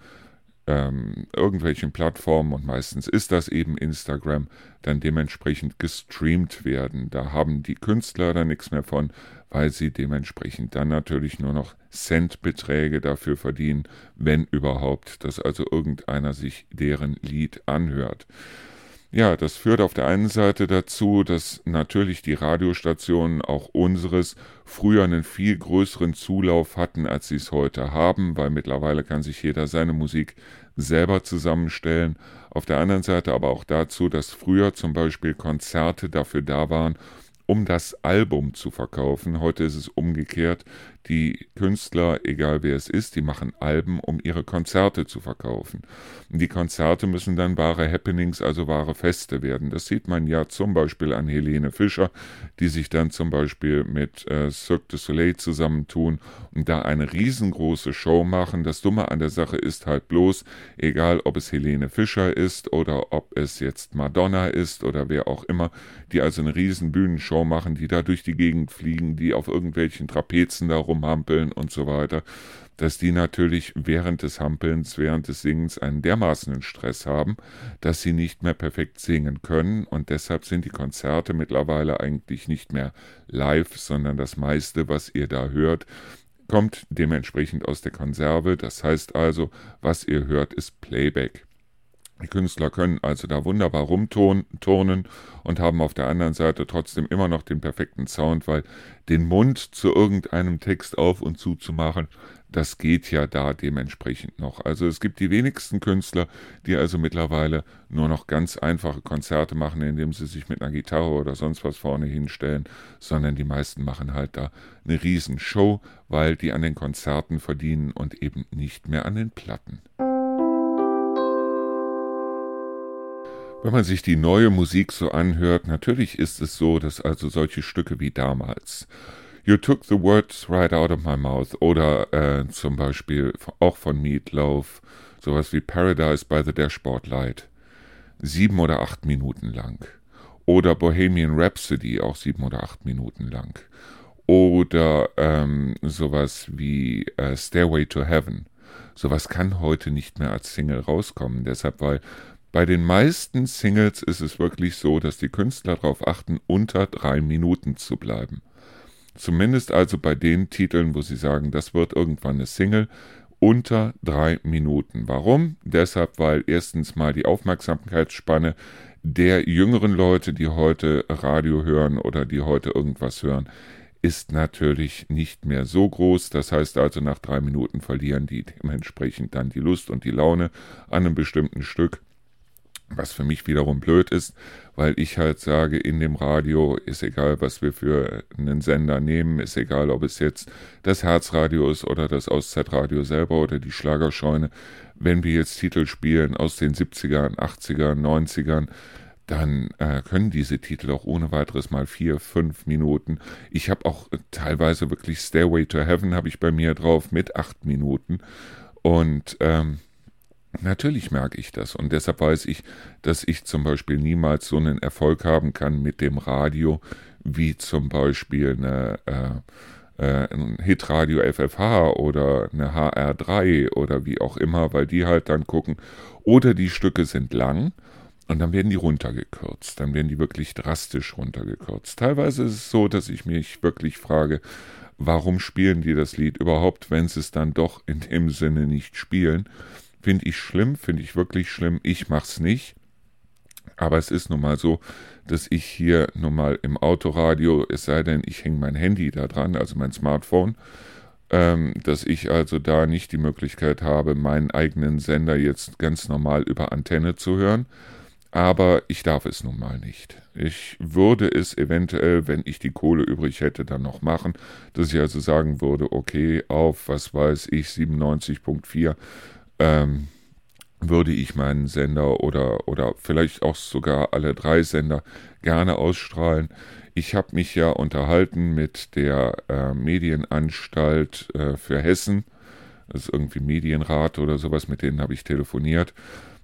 ähm, irgendwelchen Plattformen und meistens ist das eben Instagram, dann dementsprechend gestreamt werden. Da haben die Künstler dann nichts mehr von, weil sie dementsprechend dann natürlich nur noch Centbeträge dafür verdienen, wenn überhaupt, dass also irgendeiner sich deren Lied anhört. Ja, das führt auf der einen Seite dazu, dass natürlich die Radiostationen auch unseres früher einen viel größeren Zulauf hatten, als sie es heute haben, weil mittlerweile kann sich jeder seine Musik selber zusammenstellen. Auf der anderen Seite aber auch dazu, dass früher zum Beispiel Konzerte dafür da waren, um das Album zu verkaufen. Heute ist es umgekehrt. Die Künstler, egal wer es ist, die machen Alben, um ihre Konzerte zu verkaufen. Und die Konzerte müssen dann wahre Happenings, also wahre Feste werden. Das sieht man ja zum Beispiel an Helene Fischer, die sich dann zum Beispiel mit äh, Cirque du Soleil zusammentun und da eine riesengroße Show machen. Das Dumme an der Sache ist halt bloß, egal ob es Helene Fischer ist oder ob es jetzt Madonna ist oder wer auch immer, die also eine riesen Bühnenshow machen, die da durch die Gegend fliegen, die auf irgendwelchen Trapezen da rumhampeln und so weiter, dass die natürlich während des Hampelns, während des Singens einen dermaßenen Stress haben, dass sie nicht mehr perfekt singen können und deshalb sind die Konzerte mittlerweile eigentlich nicht mehr live, sondern das meiste, was ihr da hört, kommt dementsprechend aus der Konserve. Das heißt also, was ihr hört, ist Playback. Die Künstler können also da wunderbar rumturnen und haben auf der anderen Seite trotzdem immer noch den perfekten Sound, weil den Mund zu irgendeinem Text auf und zu zu machen, das geht ja da dementsprechend noch. Also es gibt die wenigsten Künstler, die also mittlerweile nur noch ganz einfache Konzerte machen, indem sie sich mit einer Gitarre oder sonst was vorne hinstellen, sondern die meisten machen halt da eine Riesenshow, weil die an den Konzerten verdienen und eben nicht mehr an den Platten. Wenn man sich die neue Musik so anhört, natürlich ist es so, dass also solche Stücke wie damals You Took the Words Right Out of My Mouth oder äh, zum Beispiel auch von Meatloaf, sowas wie Paradise by the Dashboard Light, sieben oder acht Minuten lang. Oder Bohemian Rhapsody, auch sieben oder acht Minuten lang. Oder ähm, sowas wie äh, Stairway to Heaven. Sowas kann heute nicht mehr als Single rauskommen. Deshalb, weil bei den meisten Singles ist es wirklich so, dass die Künstler darauf achten, unter drei Minuten zu bleiben. Zumindest also bei den Titeln, wo sie sagen, das wird irgendwann eine Single, unter drei Minuten. Warum? Deshalb, weil erstens mal die Aufmerksamkeitsspanne der jüngeren Leute, die heute Radio hören oder die heute irgendwas hören, ist natürlich nicht mehr so groß. Das heißt also, nach drei Minuten verlieren die dementsprechend dann die Lust und die Laune an einem bestimmten Stück. Was für mich wiederum blöd ist, weil ich halt sage, in dem Radio ist egal, was wir für einen Sender nehmen, ist egal, ob es jetzt das Herzradio ist oder das Auszeitradio selber oder die Schlagerscheune. Wenn wir jetzt Titel spielen aus den 70ern, 80ern, 90ern, dann äh, können diese Titel auch ohne weiteres mal vier, fünf Minuten. Ich habe auch teilweise wirklich Stairway to Heaven habe ich bei mir drauf mit acht Minuten. Und ähm, Natürlich merke ich das und deshalb weiß ich, dass ich zum Beispiel niemals so einen Erfolg haben kann mit dem Radio wie zum Beispiel eine, äh, äh, ein Hitradio FFH oder eine HR3 oder wie auch immer, weil die halt dann gucken, oder die Stücke sind lang und dann werden die runtergekürzt, dann werden die wirklich drastisch runtergekürzt. Teilweise ist es so, dass ich mich wirklich frage, warum spielen die das Lied überhaupt, wenn sie es dann doch in dem Sinne nicht spielen. Finde ich schlimm, finde ich wirklich schlimm. Ich mache es nicht. Aber es ist nun mal so, dass ich hier nun mal im Autoradio, es sei denn, ich hänge mein Handy da dran, also mein Smartphone, ähm, dass ich also da nicht die Möglichkeit habe, meinen eigenen Sender jetzt ganz normal über Antenne zu hören. Aber ich darf es nun mal nicht. Ich würde es eventuell, wenn ich die Kohle übrig hätte, dann noch machen, dass ich also sagen würde, okay, auf, was weiß ich, 97.4 ähm, würde ich meinen Sender oder, oder vielleicht auch sogar alle drei Sender gerne ausstrahlen. Ich habe mich ja unterhalten mit der äh, Medienanstalt äh, für Hessen, das ist irgendwie Medienrat oder sowas, mit denen habe ich telefoniert.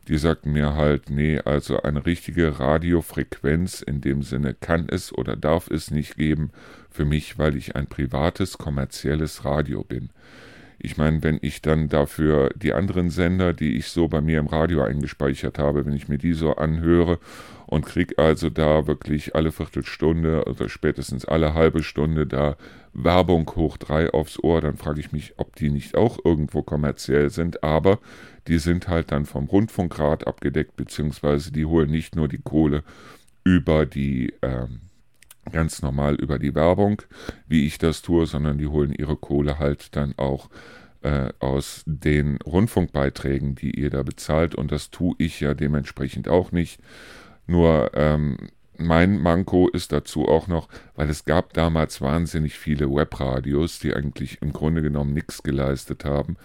Die sagten mir halt, nee, also eine richtige Radiofrequenz in dem Sinne kann es oder darf es nicht geben für mich, weil ich ein privates, kommerzielles Radio bin. Ich meine, wenn ich dann dafür die anderen Sender, die ich so bei mir im Radio eingespeichert habe, wenn ich mir die so anhöre und kriege also da wirklich alle Viertelstunde oder spätestens alle halbe Stunde da Werbung hoch drei aufs Ohr, dann frage ich mich, ob die nicht auch irgendwo kommerziell sind, aber die sind halt dann vom Rundfunkrat abgedeckt, beziehungsweise die holen nicht nur die Kohle über die ähm, ganz normal über die Werbung, wie ich das tue, sondern die holen ihre Kohle halt dann auch äh, aus den Rundfunkbeiträgen, die ihr da bezahlt. Und das tue ich ja dementsprechend auch nicht. Nur ähm, mein Manko ist dazu auch noch, weil es gab damals wahnsinnig viele Webradios, die eigentlich im Grunde genommen nichts geleistet haben.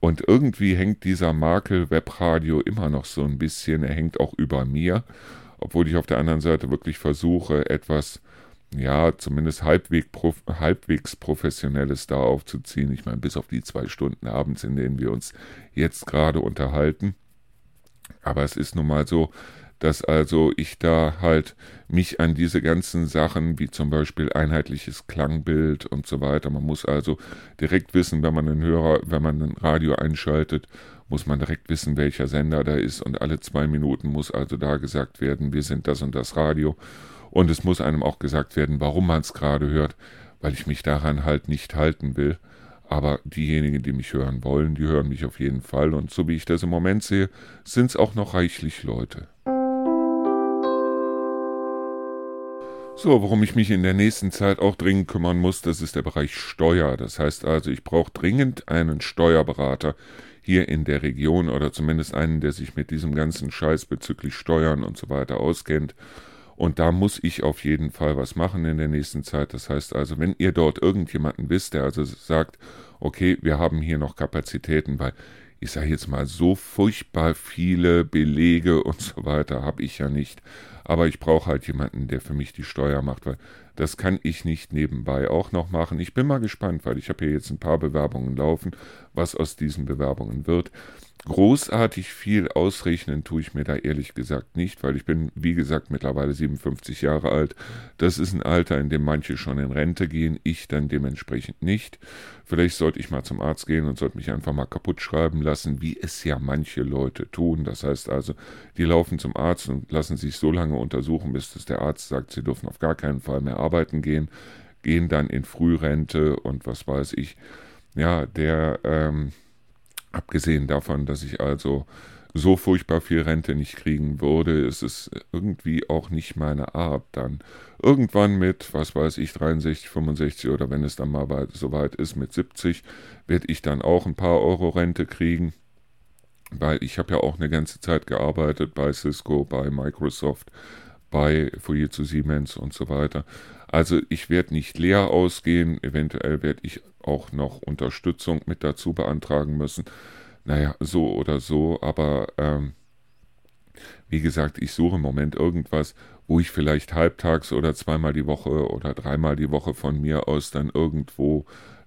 Und irgendwie hängt dieser Makel Webradio immer noch so ein bisschen, er hängt auch über mir, obwohl ich auf der anderen Seite wirklich versuche, etwas ja, zumindest halbwegs, prof halbwegs professionelles da aufzuziehen. Ich meine, bis auf die zwei Stunden abends, in denen wir uns jetzt gerade unterhalten. Aber es ist nun mal so, dass also ich da halt mich an diese ganzen Sachen, wie zum Beispiel einheitliches Klangbild und so weiter, man muss also direkt wissen, wenn man einen Hörer, wenn man ein Radio einschaltet, muss man direkt wissen, welcher Sender da ist und alle zwei Minuten muss also da gesagt werden, wir sind das und das Radio und es muss einem auch gesagt werden, warum man es gerade hört, weil ich mich daran halt nicht halten will. Aber diejenigen, die mich hören wollen, die hören mich auf jeden Fall. Und so wie ich das im Moment sehe, sind es auch noch reichlich Leute. So, worum ich mich in der nächsten Zeit auch dringend kümmern muss, das ist der Bereich Steuer. Das heißt also, ich brauche dringend einen Steuerberater hier in der Region oder zumindest einen, der sich mit diesem ganzen Scheiß bezüglich Steuern und so weiter auskennt. Und da muss ich auf jeden Fall was machen in der nächsten Zeit. Das heißt also, wenn ihr dort irgendjemanden wisst, der also sagt, okay, wir haben hier noch Kapazitäten, weil ich sage jetzt mal, so furchtbar viele Belege und so weiter habe ich ja nicht. Aber ich brauche halt jemanden, der für mich die Steuer macht, weil das kann ich nicht nebenbei auch noch machen. Ich bin mal gespannt, weil ich habe hier jetzt ein paar Bewerbungen laufen, was aus diesen Bewerbungen wird. Großartig viel ausrechnen tue ich mir da ehrlich gesagt nicht, weil ich bin, wie gesagt, mittlerweile 57 Jahre alt. Das ist ein Alter, in dem manche schon in Rente gehen, ich dann dementsprechend nicht. Vielleicht sollte ich mal zum Arzt gehen und sollte mich einfach mal kaputt schreiben lassen, wie es ja manche Leute tun. Das heißt also, die laufen zum Arzt und lassen sich so lange untersuchen, bis der Arzt sagt, sie dürfen auf gar keinen Fall mehr arbeiten gehen, gehen dann in Frührente und was weiß ich. Ja, der, ähm, abgesehen davon, dass ich also so furchtbar viel Rente nicht kriegen würde, ist es irgendwie auch nicht meine Art dann. Irgendwann mit, was weiß ich, 63, 65 oder wenn es dann mal so weit ist, mit 70, werde ich dann auch ein paar Euro Rente kriegen, weil ich habe ja auch eine ganze Zeit gearbeitet bei Cisco, bei Microsoft, bei Fujitsu Siemens und so weiter. Also ich werde nicht leer ausgehen, eventuell werde ich auch noch Unterstützung mit dazu beantragen müssen. Naja, so oder so, aber ähm, wie gesagt, ich suche im Moment irgendwas, wo ich vielleicht halbtags oder zweimal die Woche oder dreimal die Woche von mir aus dann irgendwo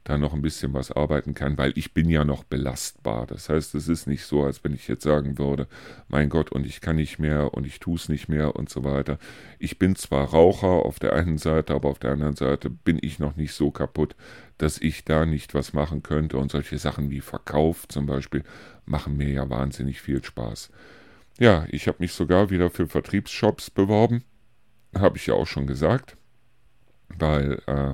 da noch ein bisschen was arbeiten kann, weil ich bin ja noch belastbar. Das heißt, es ist nicht so, als wenn ich jetzt sagen würde, mein Gott, und ich kann nicht mehr und ich tue es nicht mehr und so weiter. Ich bin zwar Raucher auf der einen Seite, aber auf der anderen Seite bin ich noch nicht so kaputt, dass ich da nicht was machen könnte. Und solche Sachen wie Verkauf zum Beispiel machen mir ja wahnsinnig viel Spaß. Ja, ich habe mich sogar wieder für Vertriebsshops beworben. Habe ich ja auch schon gesagt. Weil äh,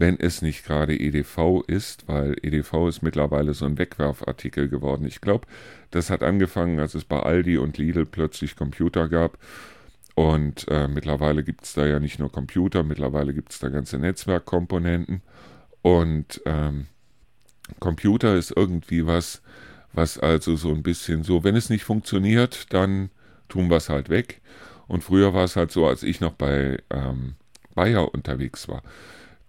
wenn es nicht gerade EDV ist, weil EDV ist mittlerweile so ein Wegwerfartikel geworden. Ich glaube, das hat angefangen, als es bei Aldi und Lidl plötzlich Computer gab. Und äh, mittlerweile gibt es da ja nicht nur Computer, mittlerweile gibt es da ganze Netzwerkkomponenten. Und ähm, Computer ist irgendwie was, was also so ein bisschen so, wenn es nicht funktioniert, dann tun wir es halt weg. Und früher war es halt so, als ich noch bei ähm, Bayer unterwegs war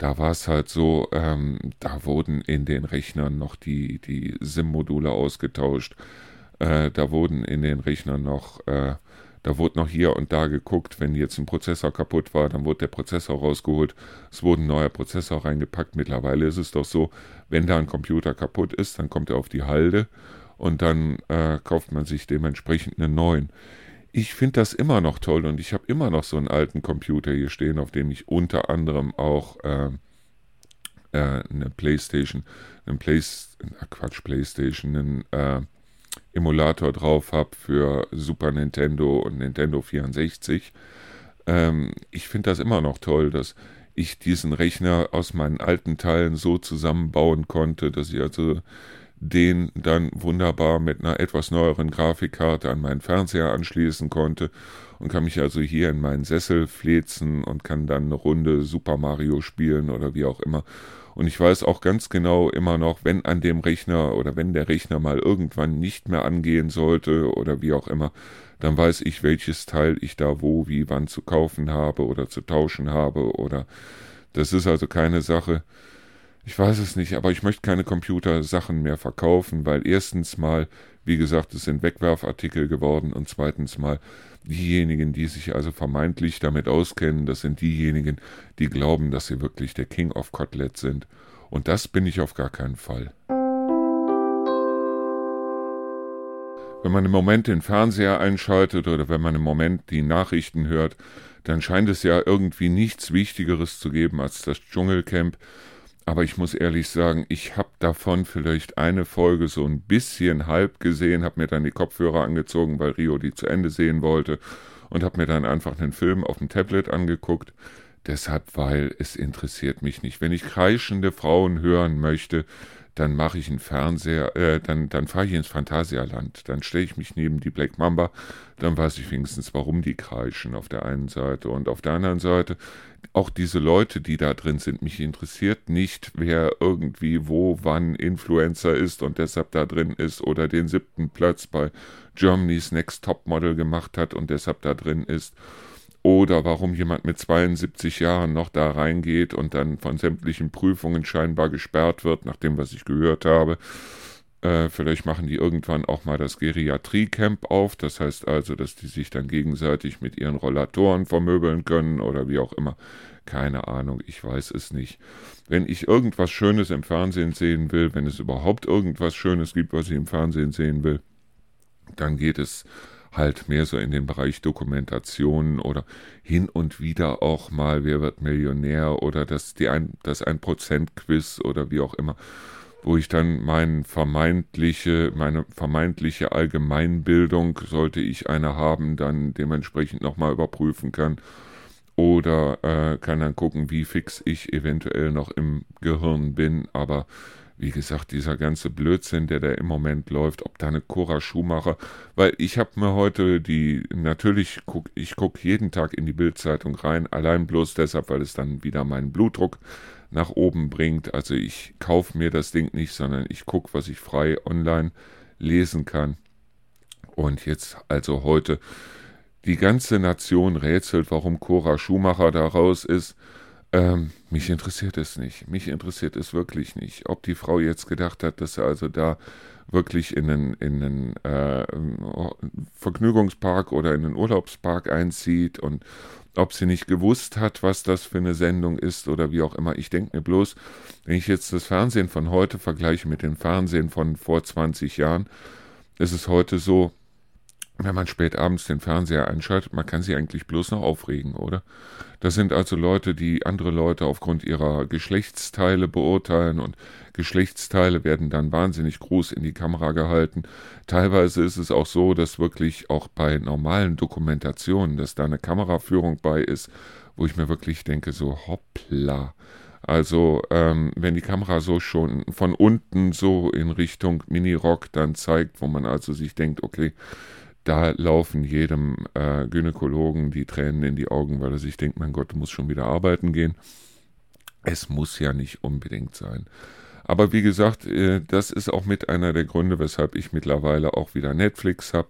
da war es halt so, ähm, da wurden in den Rechnern noch die, die SIM-Module ausgetauscht. Äh, da wurden in den Rechnern noch, äh, da wurde noch hier und da geguckt, wenn jetzt ein Prozessor kaputt war, dann wurde der Prozessor rausgeholt, es wurde ein neuer Prozessor reingepackt. Mittlerweile ist es doch so, wenn da ein Computer kaputt ist, dann kommt er auf die Halde und dann äh, kauft man sich dementsprechend einen neuen ich finde das immer noch toll und ich habe immer noch so einen alten Computer hier stehen, auf dem ich unter anderem auch äh, äh, eine Playstation, einen Play, Quatsch, Playstation, einen äh, Emulator drauf habe für Super Nintendo und Nintendo 64. Ähm, ich finde das immer noch toll, dass ich diesen Rechner aus meinen alten Teilen so zusammenbauen konnte, dass ich also den dann wunderbar mit einer etwas neueren Grafikkarte an meinen Fernseher anschließen konnte und kann mich also hier in meinen Sessel flezen und kann dann eine Runde Super Mario spielen oder wie auch immer. Und ich weiß auch ganz genau immer noch, wenn an dem Rechner oder wenn der Rechner mal irgendwann nicht mehr angehen sollte oder wie auch immer, dann weiß ich, welches Teil ich da wo, wie, wann zu kaufen habe oder zu tauschen habe oder das ist also keine Sache, ich weiß es nicht, aber ich möchte keine Computersachen mehr verkaufen, weil erstens mal, wie gesagt, es sind Wegwerfartikel geworden und zweitens mal, diejenigen, die sich also vermeintlich damit auskennen, das sind diejenigen, die glauben, dass sie wirklich der King of Kotlet sind. Und das bin ich auf gar keinen Fall. Wenn man im Moment den Fernseher einschaltet oder wenn man im Moment die Nachrichten hört, dann scheint es ja irgendwie nichts Wichtigeres zu geben als das Dschungelcamp, aber ich muss ehrlich sagen, ich habe davon vielleicht eine Folge so ein bisschen halb gesehen, habe mir dann die Kopfhörer angezogen, weil Rio die zu Ende sehen wollte und habe mir dann einfach einen Film auf dem Tablet angeguckt. Deshalb, weil es interessiert mich nicht. Wenn ich kreischende Frauen hören möchte, dann mache ich einen Fernseher, äh, dann, dann fahre ich ins Phantasialand, dann stelle ich mich neben die Black Mamba, dann weiß ich wenigstens, warum die kreischen auf der einen Seite und auf der anderen Seite. Auch diese Leute, die da drin sind, mich interessiert nicht, wer irgendwie wo, wann Influencer ist und deshalb da drin ist oder den siebten Platz bei Germany's Next Top Model gemacht hat und deshalb da drin ist oder warum jemand mit 72 Jahren noch da reingeht und dann von sämtlichen Prüfungen scheinbar gesperrt wird, nach dem, was ich gehört habe. Äh, vielleicht machen die irgendwann auch mal das Geriatrie-Camp auf. Das heißt also, dass die sich dann gegenseitig mit ihren Rollatoren vermöbeln können oder wie auch immer. Keine Ahnung, ich weiß es nicht. Wenn ich irgendwas Schönes im Fernsehen sehen will, wenn es überhaupt irgendwas Schönes gibt, was ich im Fernsehen sehen will, dann geht es halt mehr so in den Bereich Dokumentation oder hin und wieder auch mal Wer wird Millionär oder das, die ein, das ein Prozent Quiz oder wie auch immer, wo ich dann mein vermeintliche, meine vermeintliche Allgemeinbildung, sollte ich eine haben, dann dementsprechend nochmal überprüfen kann oder äh, kann dann gucken, wie fix ich eventuell noch im Gehirn bin, aber wie gesagt, dieser ganze Blödsinn, der da im Moment läuft, ob da eine Cora Schumacher, weil ich habe mir heute die, natürlich guck, ich gucke jeden Tag in die Bildzeitung rein, allein bloß deshalb, weil es dann wieder meinen Blutdruck nach oben bringt. Also ich kaufe mir das Ding nicht, sondern ich gucke, was ich frei online lesen kann. Und jetzt also heute die ganze Nation rätselt, warum Cora Schumacher da raus ist. Ähm, mich interessiert es nicht. Mich interessiert es wirklich nicht. Ob die Frau jetzt gedacht hat, dass sie also da wirklich in einen, in einen äh, Vergnügungspark oder in einen Urlaubspark einzieht und ob sie nicht gewusst hat, was das für eine Sendung ist oder wie auch immer. Ich denke mir bloß, wenn ich jetzt das Fernsehen von heute vergleiche mit dem Fernsehen von vor 20 Jahren, ist es heute so, wenn man spät abends den Fernseher einschaltet, man kann sich eigentlich bloß noch aufregen, oder? Das sind also Leute, die andere Leute aufgrund ihrer Geschlechtsteile beurteilen und Geschlechtsteile werden dann wahnsinnig groß in die Kamera gehalten. Teilweise ist es auch so, dass wirklich auch bei normalen Dokumentationen, dass da eine Kameraführung bei ist, wo ich mir wirklich denke, so hoppla. Also ähm, wenn die Kamera so schon von unten so in Richtung Mini-Rock dann zeigt, wo man also sich denkt, okay, da laufen jedem äh, Gynäkologen die Tränen in die Augen, weil er sich denkt, mein Gott, du musst schon wieder arbeiten gehen. Es muss ja nicht unbedingt sein. Aber wie gesagt, äh, das ist auch mit einer der Gründe, weshalb ich mittlerweile auch wieder Netflix habe,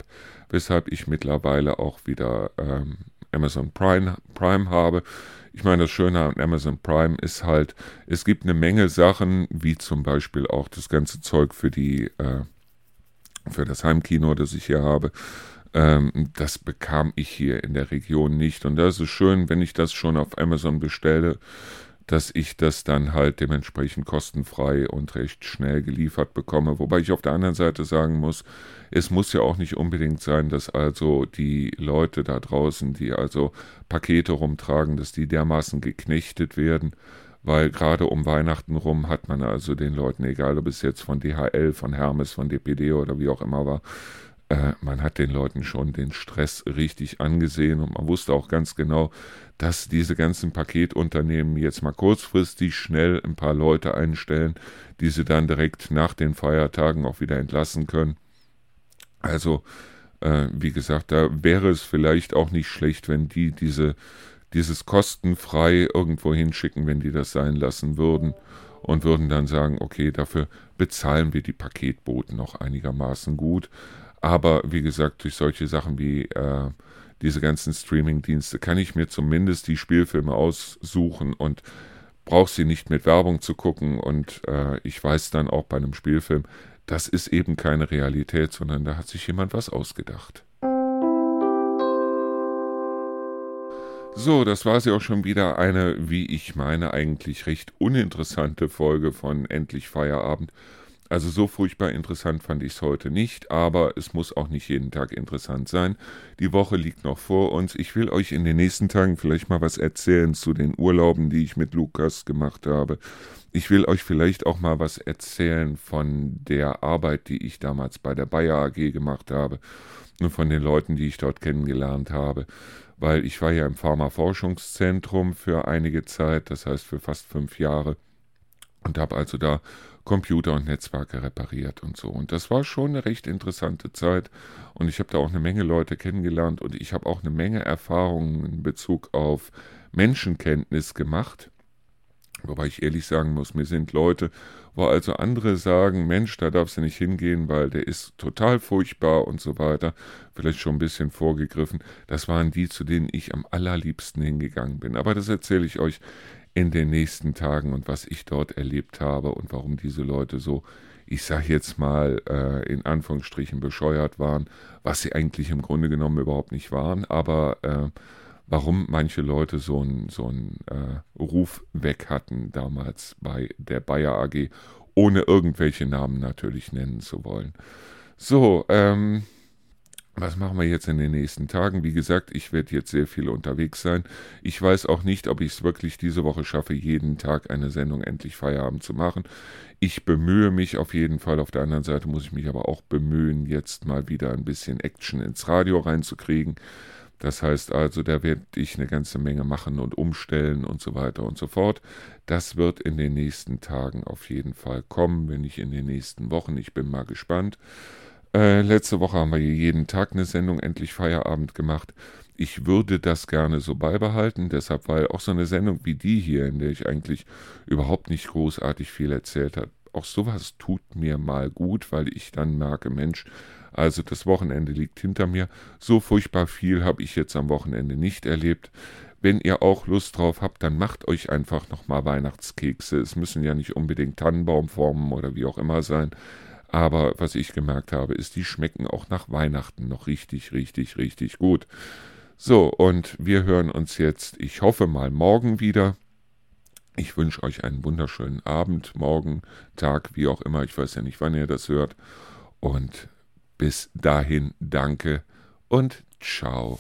weshalb ich mittlerweile auch wieder ähm, Amazon Prime, Prime habe. Ich meine, das Schöne an Amazon Prime ist halt, es gibt eine Menge Sachen, wie zum Beispiel auch das ganze Zeug für die äh, für das Heimkino, das ich hier habe. Ähm, das bekam ich hier in der Region nicht. Und da ist es schön, wenn ich das schon auf Amazon bestelle, dass ich das dann halt dementsprechend kostenfrei und recht schnell geliefert bekomme. Wobei ich auf der anderen Seite sagen muss, es muss ja auch nicht unbedingt sein, dass also die Leute da draußen, die also Pakete rumtragen, dass die dermaßen geknechtet werden, weil gerade um Weihnachten rum hat man also den Leuten, egal ob es jetzt von DHL, von Hermes, von DPD oder wie auch immer war, äh, man hat den Leuten schon den Stress richtig angesehen und man wusste auch ganz genau, dass diese ganzen Paketunternehmen jetzt mal kurzfristig schnell ein paar Leute einstellen, die sie dann direkt nach den Feiertagen auch wieder entlassen können. Also, äh, wie gesagt, da wäre es vielleicht auch nicht schlecht, wenn die diese dieses kostenfrei irgendwo hinschicken, wenn die das sein lassen würden und würden dann sagen, okay, dafür bezahlen wir die Paketboten noch einigermaßen gut. Aber wie gesagt, durch solche Sachen wie äh, diese ganzen Streaming-Dienste kann ich mir zumindest die Spielfilme aussuchen und brauche sie nicht mit Werbung zu gucken. Und äh, ich weiß dann auch bei einem Spielfilm, das ist eben keine Realität, sondern da hat sich jemand was ausgedacht. So, das war sie auch schon wieder eine, wie ich meine, eigentlich recht uninteressante Folge von Endlich Feierabend. Also so furchtbar interessant fand ich es heute nicht, aber es muss auch nicht jeden Tag interessant sein. Die Woche liegt noch vor uns. Ich will euch in den nächsten Tagen vielleicht mal was erzählen zu den Urlauben, die ich mit Lukas gemacht habe. Ich will euch vielleicht auch mal was erzählen von der Arbeit, die ich damals bei der Bayer AG gemacht habe und von den Leuten, die ich dort kennengelernt habe weil ich war ja im Pharmaforschungszentrum für einige Zeit, das heißt für fast fünf Jahre. und habe also da Computer und Netzwerke repariert und so. Und das war schon eine recht interessante Zeit und ich habe da auch eine Menge Leute kennengelernt und ich habe auch eine Menge Erfahrungen in Bezug auf Menschenkenntnis gemacht. Wobei ich ehrlich sagen muss, mir sind Leute, wo also andere sagen, Mensch, da darfst du nicht hingehen, weil der ist total furchtbar und so weiter, vielleicht schon ein bisschen vorgegriffen. Das waren die, zu denen ich am allerliebsten hingegangen bin. Aber das erzähle ich euch in den nächsten Tagen und was ich dort erlebt habe und warum diese Leute so, ich sage jetzt mal äh, in Anführungsstrichen bescheuert waren, was sie eigentlich im Grunde genommen überhaupt nicht waren, aber äh, warum manche Leute so einen so äh, Ruf weg hatten damals bei der Bayer AG, ohne irgendwelche Namen natürlich nennen zu wollen. So, ähm, was machen wir jetzt in den nächsten Tagen? Wie gesagt, ich werde jetzt sehr viel unterwegs sein. Ich weiß auch nicht, ob ich es wirklich diese Woche schaffe, jeden Tag eine Sendung endlich Feierabend zu machen. Ich bemühe mich auf jeden Fall. Auf der anderen Seite muss ich mich aber auch bemühen, jetzt mal wieder ein bisschen Action ins Radio reinzukriegen. Das heißt also, da werde ich eine ganze Menge machen und umstellen und so weiter und so fort. Das wird in den nächsten Tagen auf jeden Fall kommen, wenn nicht in den nächsten Wochen. Ich bin mal gespannt. Äh, letzte Woche haben wir jeden Tag eine Sendung endlich Feierabend gemacht. Ich würde das gerne so beibehalten, deshalb, weil auch so eine Sendung wie die hier, in der ich eigentlich überhaupt nicht großartig viel erzählt habe, auch sowas tut mir mal gut, weil ich dann merke, Mensch, also das Wochenende liegt hinter mir. So furchtbar viel habe ich jetzt am Wochenende nicht erlebt. Wenn ihr auch Lust drauf habt, dann macht euch einfach nochmal Weihnachtskekse. Es müssen ja nicht unbedingt Tannenbaumformen oder wie auch immer sein. Aber was ich gemerkt habe, ist, die schmecken auch nach Weihnachten noch richtig, richtig, richtig gut. So, und wir hören uns jetzt, ich hoffe mal, morgen wieder. Ich wünsche euch einen wunderschönen Abend, morgen, Tag, wie auch immer. Ich weiß ja nicht, wann ihr das hört. Und bis dahin danke und ciao.